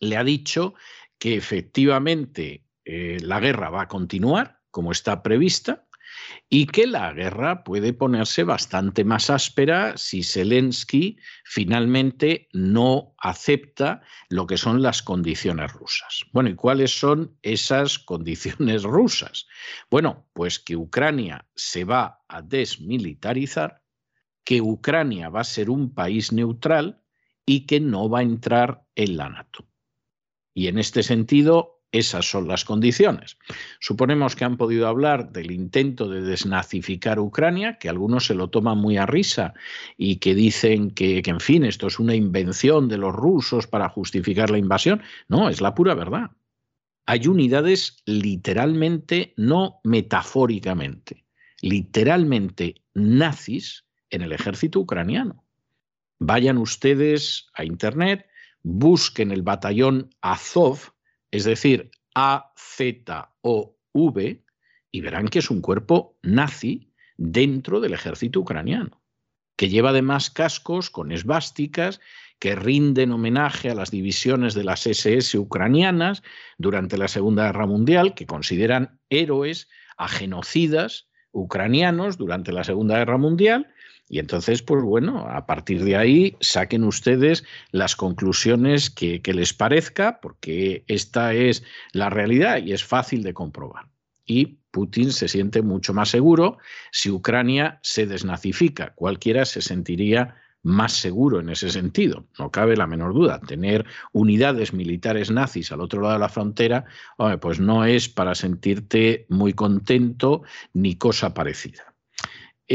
Speaker 1: le ha dicho que efectivamente eh, la guerra va a continuar como está prevista y que la guerra puede ponerse bastante más áspera si Zelensky finalmente no acepta lo que son las condiciones rusas. Bueno, ¿y cuáles son esas condiciones rusas? Bueno, pues que Ucrania se va a desmilitarizar, que Ucrania va a ser un país neutral y que no va a entrar en la NATO. Y en este sentido, esas son las condiciones. Suponemos que han podido hablar del intento de desnazificar Ucrania, que algunos se lo toman muy a risa y que dicen que, en fin, esto es una invención de los rusos para justificar la invasión. No, es la pura verdad. Hay unidades literalmente, no metafóricamente, literalmente nazis en el ejército ucraniano. Vayan ustedes a Internet, busquen el batallón Azov, es decir, A-Z-O-V, y verán que es un cuerpo nazi dentro del ejército ucraniano, que lleva además cascos con esvásticas que rinden homenaje a las divisiones de las SS ucranianas durante la Segunda Guerra Mundial, que consideran héroes a genocidas ucranianos durante la Segunda Guerra Mundial y entonces, pues bueno, a partir de ahí saquen ustedes las conclusiones que, les parezca, porque esta es la realidad y es fácil de comprobar. Y Putin se siente mucho más seguro si Ucrania se desnazifica. Cualquiera se sentiría más seguro en ese sentido, no cabe la menor duda. Tener unidades militares nazis al otro lado de la frontera, pues no es para sentirte muy contento ni cosa parecida.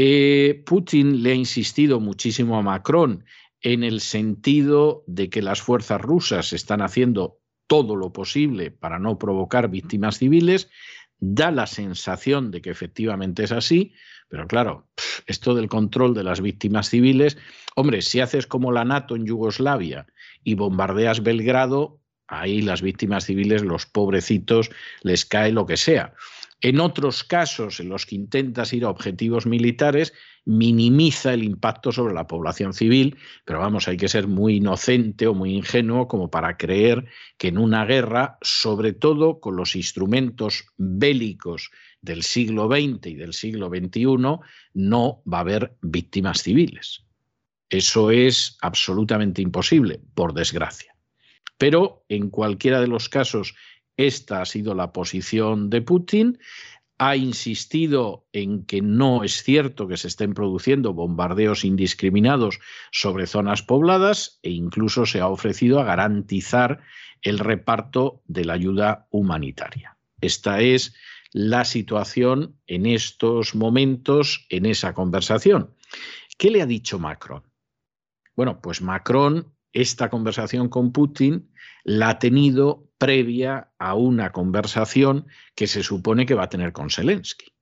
Speaker 1: Eh, Putin le ha insistido muchísimo a Macron en el sentido de que las fuerzas rusas están haciendo todo lo posible para no provocar víctimas civiles. Da la sensación de que efectivamente es así, pero claro, esto del control de las víctimas civiles, hombre, si haces como la NATO en Yugoslavia y bombardeas Belgrado, ahí las víctimas civiles, los pobrecitos, les cae lo que sea. En otros casos en los que intentas ir a objetivos militares, minimiza el impacto sobre la población civil, pero vamos, hay que ser muy inocente o muy ingenuo como para creer que en una guerra, sobre todo con los instrumentos bélicos del siglo XX y del siglo XXI, no va a haber víctimas civiles. Eso es absolutamente imposible, por desgracia. Pero en cualquiera de los casos esta ha sido la posición de Putin. Ha insistido en que no es cierto que se estén produciendo bombardeos indiscriminados sobre zonas pobladas e incluso se ha ofrecido a garantizar el reparto de la ayuda humanitaria. Esta es la situación en estos momentos en esa conversación. ¿Qué le ha dicho Macron? Bueno, pues Macron esta conversación con Putin la ha tenido previa a una conversación que se supone que va a tener con Zelensky.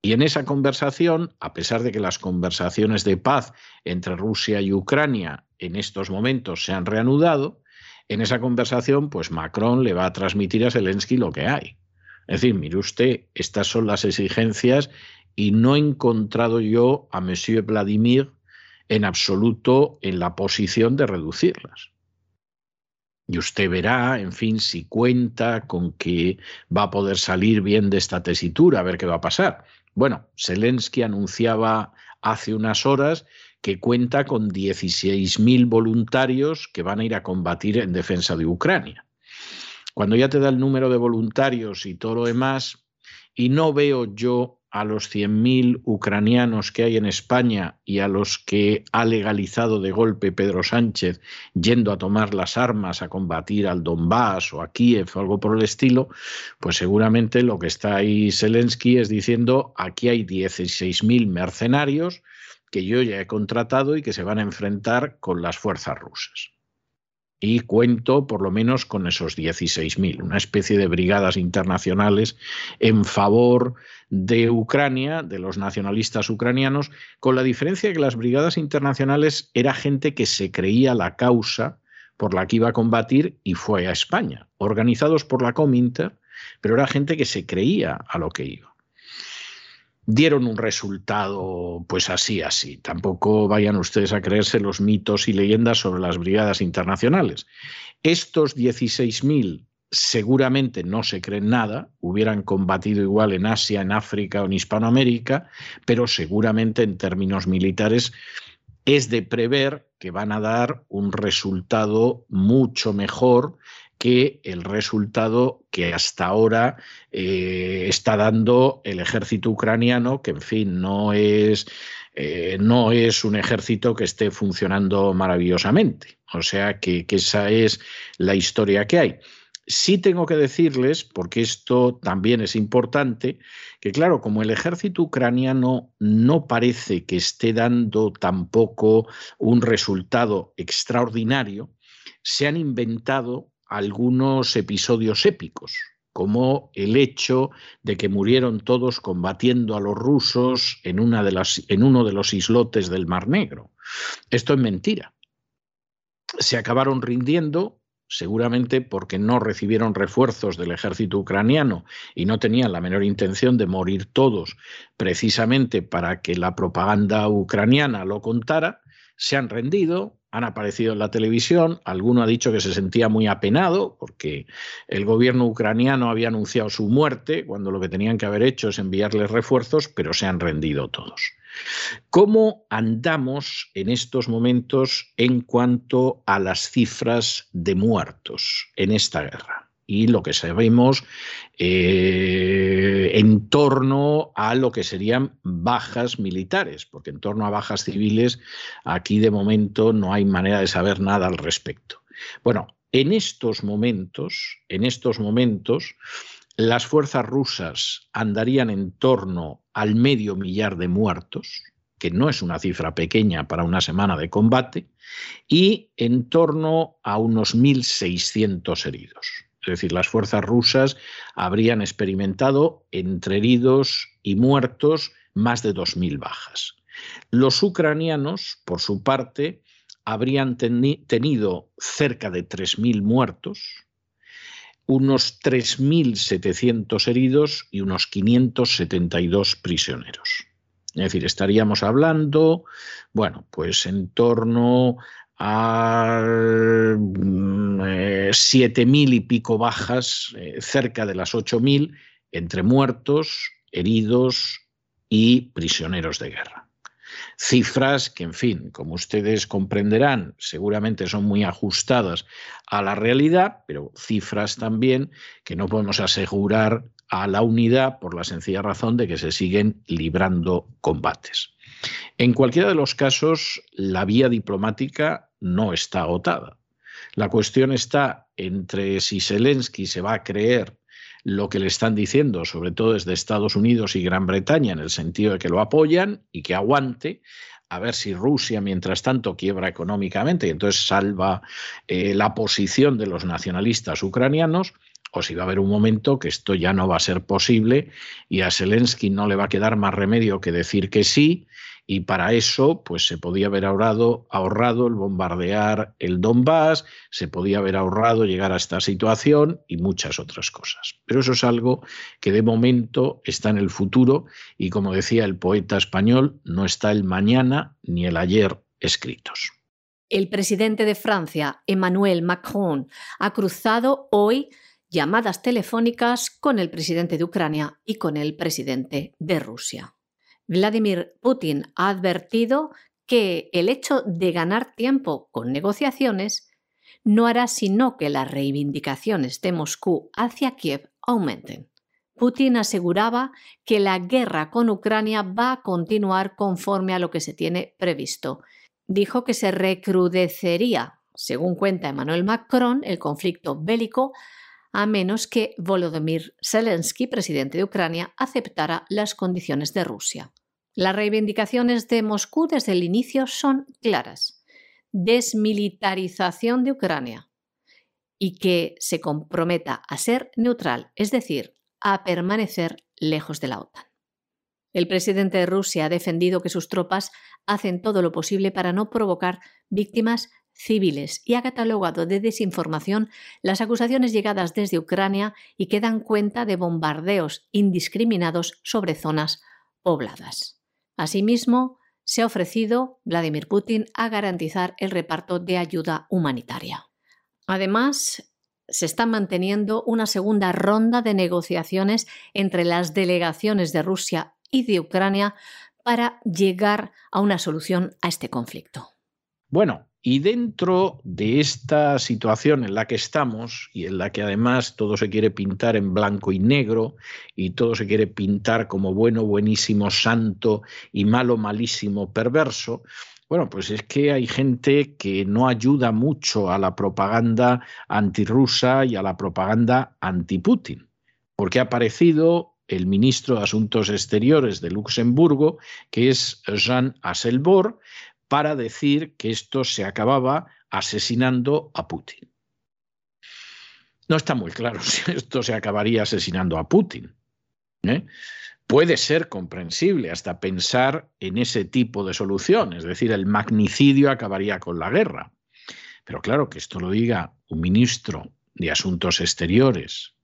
Speaker 1: Y en esa conversación, a pesar de que las conversaciones de paz entre Rusia y Ucrania en estos momentos se han reanudado, en esa conversación, pues Macron le va a transmitir a Zelensky lo que hay. Es decir, mire usted, estas son las exigencias y no he encontrado yo a Monsieur Vladimir en absoluto en la posición de reducirlas. Y usted verá, en fin, si cuenta con que va a poder salir bien de esta tesitura, a ver qué va a pasar. Bueno, Zelensky anunciaba hace unas horas que cuenta con 16.000 voluntarios que van a ir a combatir en defensa de Ucrania. Cuando ya te da el número de voluntarios y todo lo demás, y no veo yo a los 100.000 ucranianos que hay en España y a los que ha legalizado de golpe Pedro Sánchez yendo a tomar las armas a combatir al Donbass o a Kiev o algo por el estilo, pues seguramente lo que está ahí Zelensky es diciendo aquí hay 16.000 mercenarios que yo ya he contratado y que se van a enfrentar con las fuerzas rusas y cuento por lo menos con esos 16.000, una especie de brigadas internacionales en favor de Ucrania, de los nacionalistas ucranianos, con la diferencia de que las brigadas internacionales era gente que se creía la causa por la que iba a combatir y fue a España, organizados por la Cominter, pero era gente que se creía a lo que iba. Dieron un resultado pues así, así. Tampoco vayan ustedes a creerse los mitos y leyendas sobre las brigadas internacionales. Estos 16.000 seguramente no se creen nada, hubieran combatido igual en Asia, en África o en Hispanoamérica, pero seguramente en términos militares es de prever que van a dar un resultado mucho mejor que el resultado que hasta ahora eh, está dando el ejército ucraniano, que en fin no es, eh, no es un ejército que esté funcionando maravillosamente. O sea que, que esa es la historia que hay. Sí tengo que decirles, porque esto también es importante, que claro, como el ejército ucraniano no parece que esté dando tampoco un resultado extraordinario, se han inventado algunos episodios épicos, como el hecho de que murieron todos combatiendo a los rusos en, una de las, en uno de los islotes del Mar Negro. Esto es mentira. Se acabaron rindiendo, seguramente porque no recibieron refuerzos del ejército ucraniano y no tenían la menor intención de morir todos precisamente para que la propaganda ucraniana lo contara, se han rendido, han aparecido en la televisión, alguno ha dicho que se sentía muy apenado porque el gobierno ucraniano había anunciado su muerte cuando lo que tenían que haber hecho es enviarles refuerzos, pero se han rendido todos. ¿Cómo andamos en estos momentos en cuanto a las cifras de muertos en esta guerra? Y lo que sabemos eh, en torno a lo que serían bajas militares, porque en torno a bajas civiles aquí de momento no hay manera de saber nada al respecto. Bueno, en estos momentos, en estos momentos, las fuerzas rusas andarían en torno al medio millar de muertos, que no es una cifra pequeña para una semana de combate, y en torno a unos 1.600 heridos. Es decir, las fuerzas rusas habrían experimentado entre heridos y muertos más de 2.000 bajas. Los ucranianos, por su parte, habrían tenido cerca de 3.000 muertos, unos 3.700 heridos y unos 572 prisioneros. Es decir, estaríamos hablando, bueno, pues en torno a mm, eh, siete mil y pico bajas, eh, cerca de las ocho mil, entre muertos, heridos y prisioneros de guerra. Cifras que, en fin, como ustedes comprenderán, seguramente son muy ajustadas a la realidad, pero cifras también que no podemos asegurar a la unidad por la sencilla razón de que se siguen librando combates. En cualquiera de los casos, la vía diplomática no está agotada. La cuestión está entre si Zelensky se va a creer lo que le están diciendo, sobre todo desde Estados Unidos y Gran Bretaña, en el sentido de que lo apoyan y que aguante, a ver si Rusia, mientras tanto, quiebra económicamente y entonces salva eh, la posición de los nacionalistas ucranianos, o si va a haber un momento que esto ya no va a ser posible y a Zelensky no le va a quedar más remedio que decir que sí y para eso pues se podía haber ahorrado, ahorrado el bombardear el Donbass, se podía haber ahorrado llegar a esta situación y muchas otras cosas. Pero eso es algo que de momento está en el futuro y como decía el poeta español, no está el mañana ni el ayer escritos.
Speaker 2: El presidente de Francia, Emmanuel Macron, ha cruzado hoy llamadas telefónicas con el presidente de Ucrania y con el presidente de Rusia. Vladimir Putin ha advertido que el hecho de ganar tiempo con negociaciones no hará sino que las reivindicaciones de Moscú hacia Kiev aumenten. Putin aseguraba que la guerra con Ucrania va a continuar conforme a lo que se tiene previsto. Dijo que se recrudecería, según cuenta Emmanuel Macron, el conflicto bélico a menos que Volodymyr Zelensky, presidente de Ucrania, aceptara las condiciones de Rusia. Las reivindicaciones de Moscú desde el inicio son claras. Desmilitarización de Ucrania y que se comprometa a ser neutral, es decir, a permanecer lejos de la OTAN. El presidente de Rusia ha defendido que sus tropas hacen todo lo posible para no provocar víctimas civiles y ha catalogado de desinformación las acusaciones llegadas desde Ucrania y que dan cuenta de bombardeos indiscriminados sobre zonas pobladas. Asimismo, se ha ofrecido Vladimir Putin a garantizar el reparto de ayuda humanitaria. Además, se está manteniendo una segunda ronda de negociaciones entre las delegaciones de Rusia y de Ucrania para llegar a una solución a este conflicto.
Speaker 1: Bueno, y dentro de esta situación en la que estamos y en la que además todo se quiere pintar en blanco y negro y todo se quiere pintar como bueno, buenísimo, santo y malo, malísimo, perverso, bueno, pues es que hay gente que no ayuda mucho a la propaganda antirrusa y a la propaganda anti-Putin, porque ha aparecido el ministro de Asuntos Exteriores de Luxemburgo, que es Jean Asselborn, para decir que esto se acababa asesinando a Putin. No está muy claro si esto se acabaría asesinando a Putin. ¿eh? Puede ser comprensible hasta pensar en ese tipo de solución, es decir, el magnicidio acabaría con la guerra. Pero claro, que esto lo diga un ministro de Asuntos Exteriores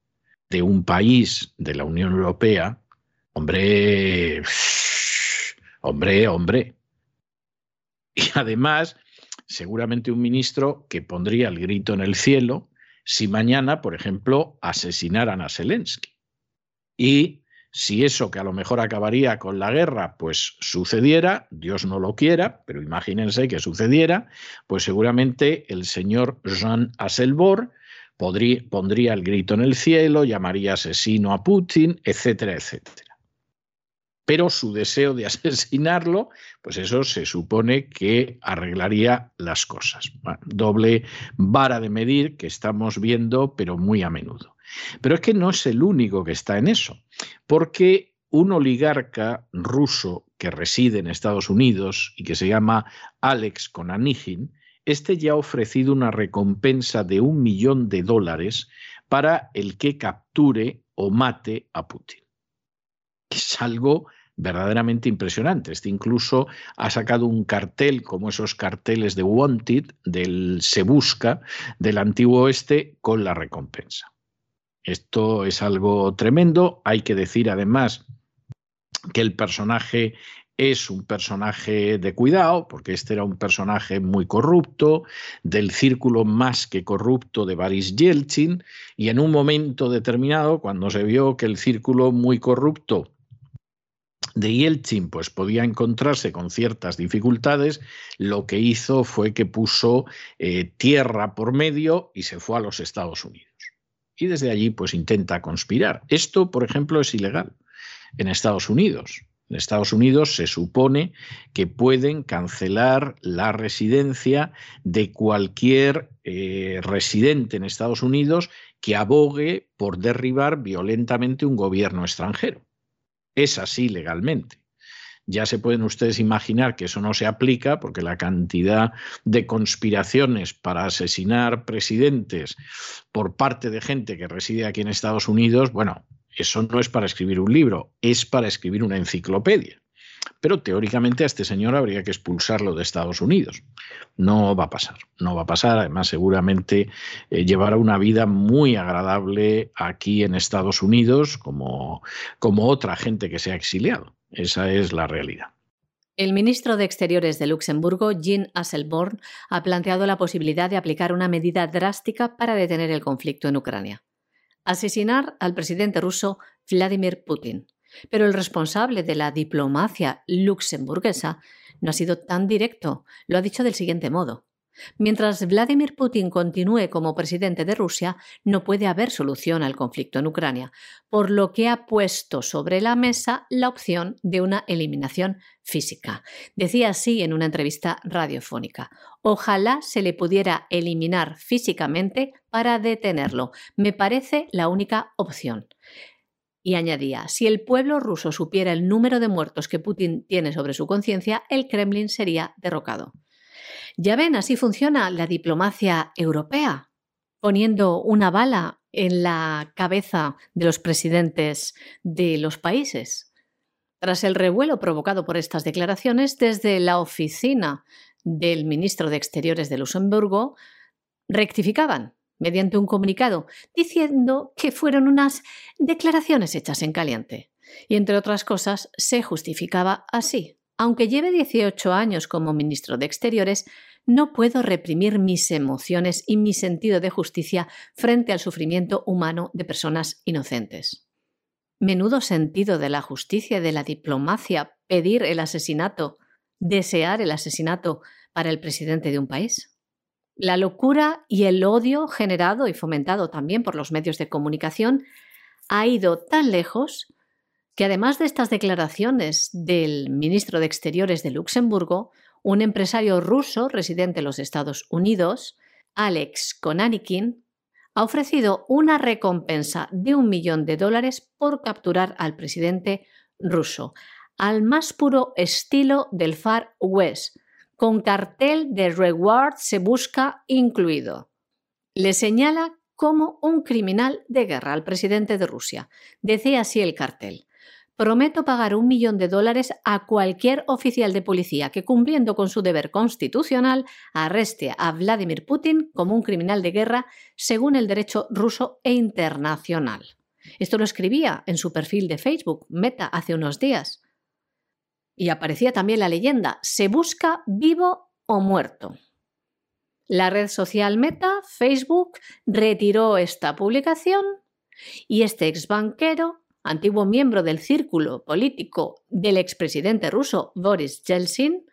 Speaker 1: de un país de la Unión Europea, hombre, hombre, hombre. Y además, seguramente un ministro que pondría el grito en el cielo si mañana, por ejemplo, asesinaran a Zelensky. Y si eso que a lo mejor acabaría con la guerra, pues sucediera, Dios no lo quiera, pero imagínense que sucediera, pues seguramente el señor Jean Asselborn pondría el grito en el cielo, llamaría asesino a Putin, etcétera, etcétera pero su deseo de asesinarlo, pues eso se supone que arreglaría las cosas. doble vara de medir que estamos viendo, pero muy a menudo. Pero es que no es el único que está en eso, porque un oligarca ruso que reside en Estados Unidos y que se llama Alex Konanigin, este ya ha ofrecido una recompensa de un millón de dólares para el que capture o mate a Putin es algo verdaderamente impresionante. Este incluso ha sacado un cartel como esos carteles de Wanted, del Se Busca, del antiguo oeste, con la recompensa. Esto es algo tremendo. Hay que decir además que el personaje es un personaje de cuidado, porque este era un personaje muy corrupto, del círculo más que corrupto de Boris Yeltsin, y en un momento determinado, cuando se vio que el círculo muy corrupto de Yeltsin pues podía encontrarse con ciertas dificultades, lo que hizo fue que puso eh, tierra por medio y se fue a los Estados Unidos. Y desde allí pues intenta conspirar. Esto, por ejemplo, es ilegal en Estados Unidos. En Estados Unidos se supone que pueden cancelar la residencia de cualquier eh, residente en Estados Unidos que abogue por derribar violentamente un gobierno extranjero. Es así legalmente. Ya se pueden ustedes imaginar que eso no se aplica porque la cantidad de conspiraciones para asesinar presidentes por parte de gente que reside aquí en Estados Unidos, bueno, eso no es para escribir un libro, es para escribir una enciclopedia. Pero teóricamente a este señor habría que expulsarlo de Estados Unidos. No va a pasar, no va a pasar. Además, seguramente eh, llevará una vida muy agradable aquí en Estados Unidos, como, como otra gente que se ha exiliado. Esa es la realidad.
Speaker 2: El ministro de Exteriores de Luxemburgo, Jean Asselborn, ha planteado la posibilidad de aplicar una medida drástica para detener el conflicto en Ucrania. Asesinar al presidente ruso Vladimir Putin. Pero el responsable de la diplomacia luxemburguesa no ha sido tan directo. Lo ha dicho del siguiente modo. Mientras Vladimir Putin continúe como presidente de Rusia, no puede haber solución al conflicto en Ucrania, por lo que ha puesto sobre la mesa la opción de una eliminación física. Decía así en una entrevista radiofónica. Ojalá se le pudiera eliminar físicamente para detenerlo. Me parece la única opción. Y añadía, si el pueblo ruso supiera el número de muertos que Putin tiene sobre su conciencia, el Kremlin sería derrocado. Ya ven, así funciona la diplomacia europea, poniendo una bala en la cabeza de los presidentes de los países. Tras el revuelo provocado por estas declaraciones, desde la oficina del ministro de Exteriores de Luxemburgo rectificaban mediante un comunicado diciendo que fueron unas declaraciones hechas en caliente. Y entre otras cosas, se justificaba así. Aunque lleve 18 años como ministro de Exteriores, no puedo reprimir mis emociones y mi sentido de justicia frente al sufrimiento humano de personas inocentes. Menudo sentido de la justicia y de la diplomacia pedir el asesinato, desear el asesinato para el presidente de un país. La locura y el odio generado y fomentado también por los medios de comunicación ha ido tan lejos que además de estas declaraciones del ministro de Exteriores de Luxemburgo, un empresario ruso residente en los Estados Unidos, Alex Konanikin, ha ofrecido una recompensa de un millón de dólares por capturar al presidente ruso, al más puro estilo del Far West, con cartel de reward se busca incluido. Le señala como un criminal de guerra al presidente de Rusia. Decía así el cartel. Prometo pagar un millón de dólares a cualquier oficial de policía que, cumpliendo con su deber constitucional, arreste a Vladimir Putin como un criminal de guerra según el derecho ruso e internacional. Esto lo escribía en su perfil de Facebook, Meta, hace unos días. Y aparecía también la leyenda, se busca vivo o muerto. La red social Meta, Facebook, retiró esta publicación y este ex banquero antiguo miembro del círculo político del expresidente ruso Boris Yeltsin,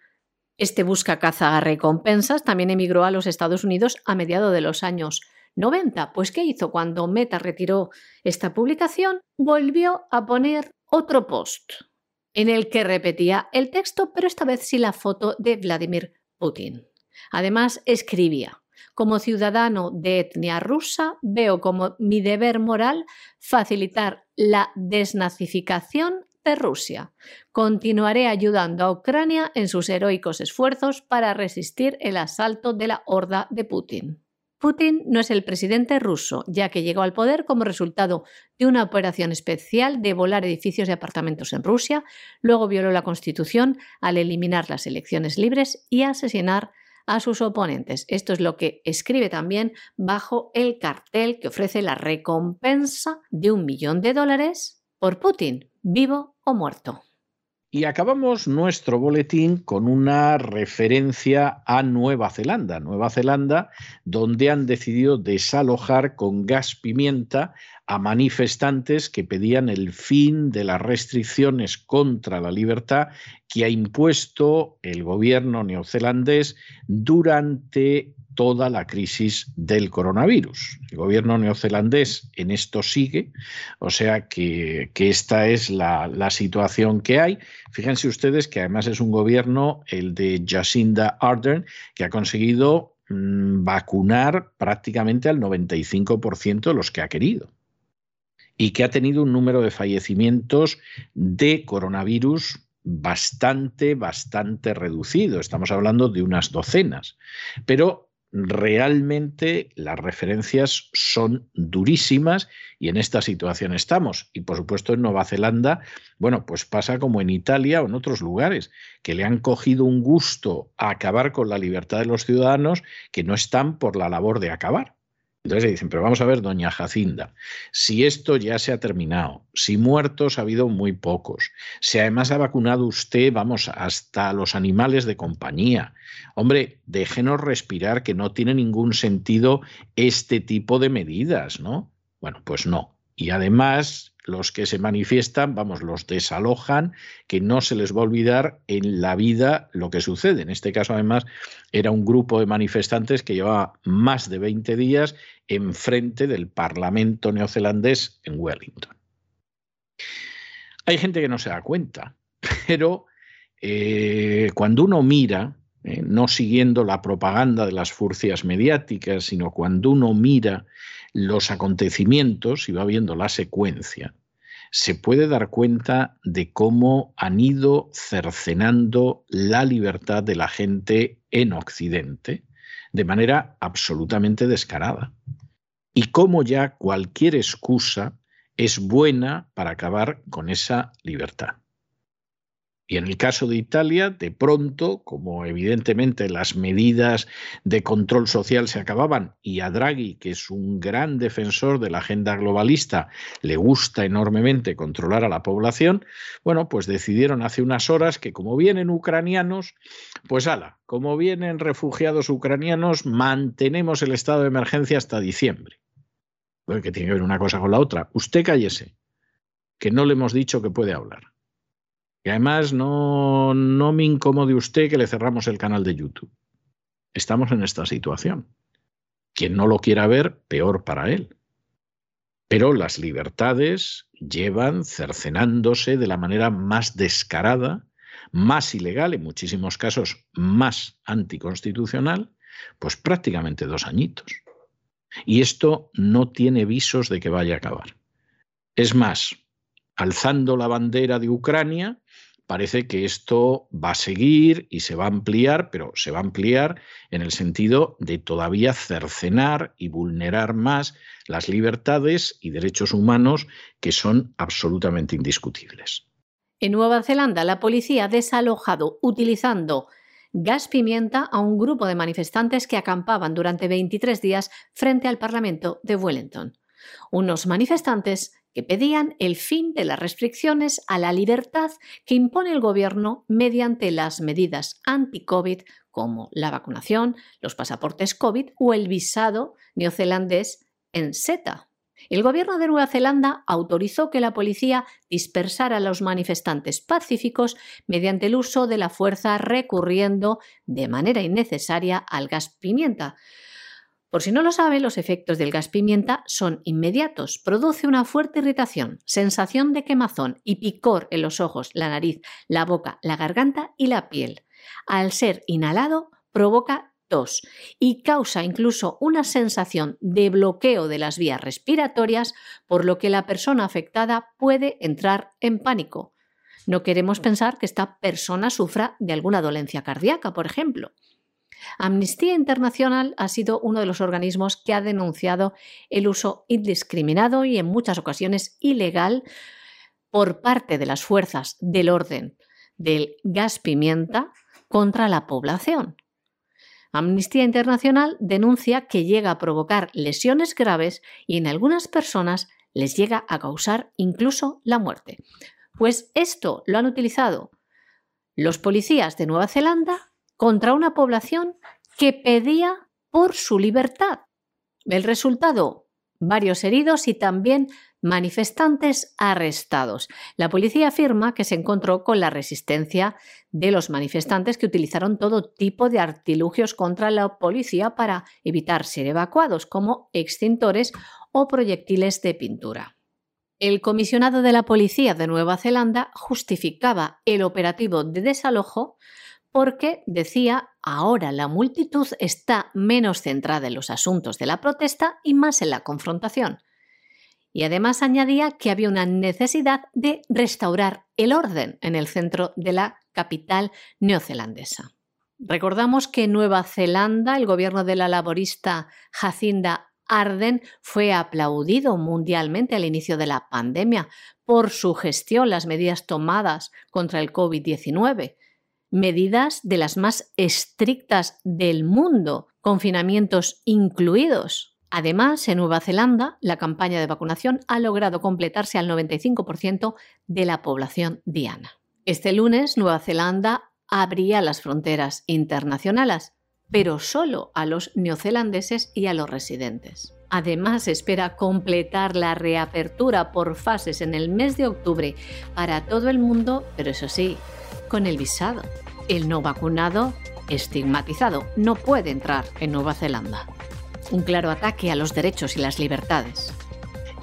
Speaker 2: este busca caza recompensas, también emigró a los Estados Unidos a mediados de los años 90. Pues ¿qué hizo cuando Meta retiró esta publicación? Volvió a poner otro post en el que repetía el texto, pero esta vez sí la foto de Vladimir Putin. Además, escribía, como ciudadano de etnia rusa, veo como mi deber moral facilitar la desnazificación de Rusia. Continuaré ayudando a Ucrania en sus heroicos esfuerzos para resistir el asalto de la horda de Putin. Putin no es el presidente ruso, ya que llegó al poder como resultado de una operación especial de volar edificios de apartamentos en Rusia, luego violó la Constitución al eliminar las elecciones libres y asesinar a sus oponentes. Esto es lo que escribe también bajo el cartel que ofrece la recompensa de un millón de dólares por Putin, vivo o muerto.
Speaker 1: Y acabamos nuestro boletín con una referencia a Nueva Zelanda. Nueva Zelanda, donde han decidido desalojar con gas pimienta a manifestantes que pedían el fin de las restricciones contra la libertad que ha impuesto el gobierno neozelandés durante toda la crisis del coronavirus. El gobierno neozelandés en esto sigue, o sea que, esta es la, situación que hay. Fíjense ustedes que además es un gobierno, el de Jacinda Ardern, que ha conseguido mm, vacunar prácticamente al 95% de los que ha querido y que ha tenido un número de fallecimientos de coronavirus bastante, bastante reducido. Estamos hablando de unas docenas. Pero realmente las referencias son durísimas y en esta situación estamos. Y por supuesto en Nueva Zelanda, bueno, pues pasa como en Italia o en otros lugares, que le han cogido un gusto a acabar con la libertad de los ciudadanos que no están por la labor de acabar. Entonces le dicen, pero vamos a ver, doña Jacinda, si esto ya se ha terminado, si muertos ha habido muy pocos, si además ha vacunado usted, vamos, hasta los animales de compañía, hombre, déjenos respirar que no tiene ningún sentido este tipo de medidas, ¿no? Bueno, pues no. Y además los que se manifiestan, vamos, los desalojan, que no se les va a olvidar en la vida lo que sucede. En este caso, además, era un grupo de manifestantes que llevaba más de 20 días enfrente del Parlamento neozelandés en Wellington. Hay gente que no se da cuenta, pero eh, cuando uno mira, eh, no siguiendo la propaganda de las furcias mediáticas, sino cuando uno mira los acontecimientos y va viendo la secuencia, se puede dar cuenta de cómo han ido cercenando la libertad de la gente en Occidente de manera absolutamente descarada. Y cómo ya cualquier excusa es buena para acabar con esa libertad. Y en el caso de Italia, de pronto, como evidentemente las medidas de control social se acababan y a Draghi, que es un gran defensor de la agenda globalista, le gusta enormemente controlar a la población, bueno, pues decidieron hace unas horas que como vienen ucranianos, pues ala, como vienen refugiados ucranianos, mantenemos el estado de emergencia hasta diciembre. Bueno, que tiene que ver una cosa con la otra. Usted cállese, que no le hemos dicho que puede hablar. Y además no, no me incomode usted que le cerramos el canal de YouTube. Estamos en esta situación. Quien no lo quiera ver, peor para él. Pero las libertades llevan cercenándose de la manera más descarada, más ilegal, en muchísimos casos más anticonstitucional, pues prácticamente dos añitos. Y esto no tiene visos de que vaya a acabar. Es más, alzando la bandera de Ucrania, parece que esto va a seguir y se va a ampliar, pero se va a ampliar en el sentido de todavía cercenar y vulnerar más las libertades y derechos humanos que son absolutamente indiscutibles.
Speaker 2: En Nueva Zelanda, la policía ha desalojado utilizando gas pimienta a un grupo de manifestantes que acampaban durante 23 días frente al Parlamento de Wellington. Unos manifestantes que pedían el fin de las restricciones a la libertad que impone el gobierno mediante las medidas anti-COVID como la vacunación, los pasaportes COVID o el visado neozelandés en SETA. El gobierno de Nueva Zelanda autorizó que la policía dispersara a los manifestantes pacíficos mediante el uso de la fuerza recurriendo de manera innecesaria al gas pimienta, por si no lo sabe, los efectos del gas pimienta son inmediatos. Produce una fuerte irritación, sensación de quemazón y picor en los ojos, la nariz, la boca, la garganta y la piel. Al ser inhalado, provoca tos y causa incluso una sensación de bloqueo de las vías respiratorias, por lo que la persona afectada puede entrar en pánico. No queremos pensar que esta persona sufra de alguna dolencia cardíaca, por ejemplo. Amnistía Internacional ha sido uno de los organismos que ha denunciado el uso indiscriminado y en muchas ocasiones ilegal por parte de las fuerzas del orden del gas pimienta contra la población. Amnistía Internacional denuncia que llega a provocar lesiones graves y en algunas personas les llega a causar incluso la muerte. Pues esto lo han utilizado los policías de Nueva Zelanda contra una población que pedía por su libertad. El resultado, varios heridos y también manifestantes arrestados. La policía afirma que se encontró con la resistencia de los manifestantes que utilizaron todo tipo de artilugios contra la policía para evitar ser evacuados, como extintores o proyectiles de pintura. El comisionado de la policía de Nueva Zelanda justificaba el operativo de desalojo porque decía, ahora la multitud está menos centrada en los asuntos de la protesta y más en la confrontación. Y además añadía que había una necesidad de restaurar el orden en el centro de la capital neozelandesa. Recordamos que en Nueva Zelanda el gobierno de la laborista Jacinda Arden fue aplaudido mundialmente al inicio de la pandemia por su gestión, las medidas tomadas contra el COVID-19 medidas de las más estrictas del mundo, confinamientos incluidos. Además, en Nueva Zelanda, la campaña de vacunación ha logrado completarse al 95% de la población diana. Este lunes, Nueva Zelanda abría las fronteras internacionales, pero solo a los neozelandeses y a los residentes. Además, espera completar la reapertura por fases en el mes de octubre para todo el mundo, pero eso sí, con el visado. El no vacunado, estigmatizado, no puede entrar en Nueva Zelanda. Un claro ataque a los derechos y las libertades.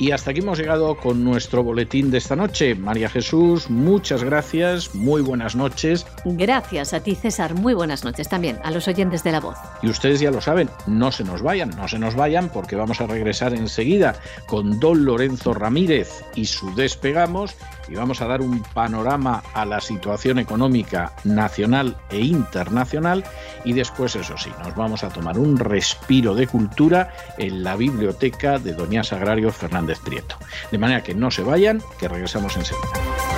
Speaker 1: Y hasta aquí hemos llegado con nuestro boletín de esta noche. María Jesús, muchas gracias, muy buenas noches.
Speaker 2: Gracias a ti, César, muy buenas noches también a los oyentes de la voz.
Speaker 1: Y ustedes ya lo saben, no se nos vayan, no se nos vayan porque vamos a regresar enseguida con don Lorenzo Ramírez y su despegamos y vamos a dar un panorama a la situación económica nacional e internacional y después, eso sí, nos vamos a tomar un respiro de cultura en la biblioteca de Doña Sagrario Fernández. De manera que no se vayan, que regresamos enseguida.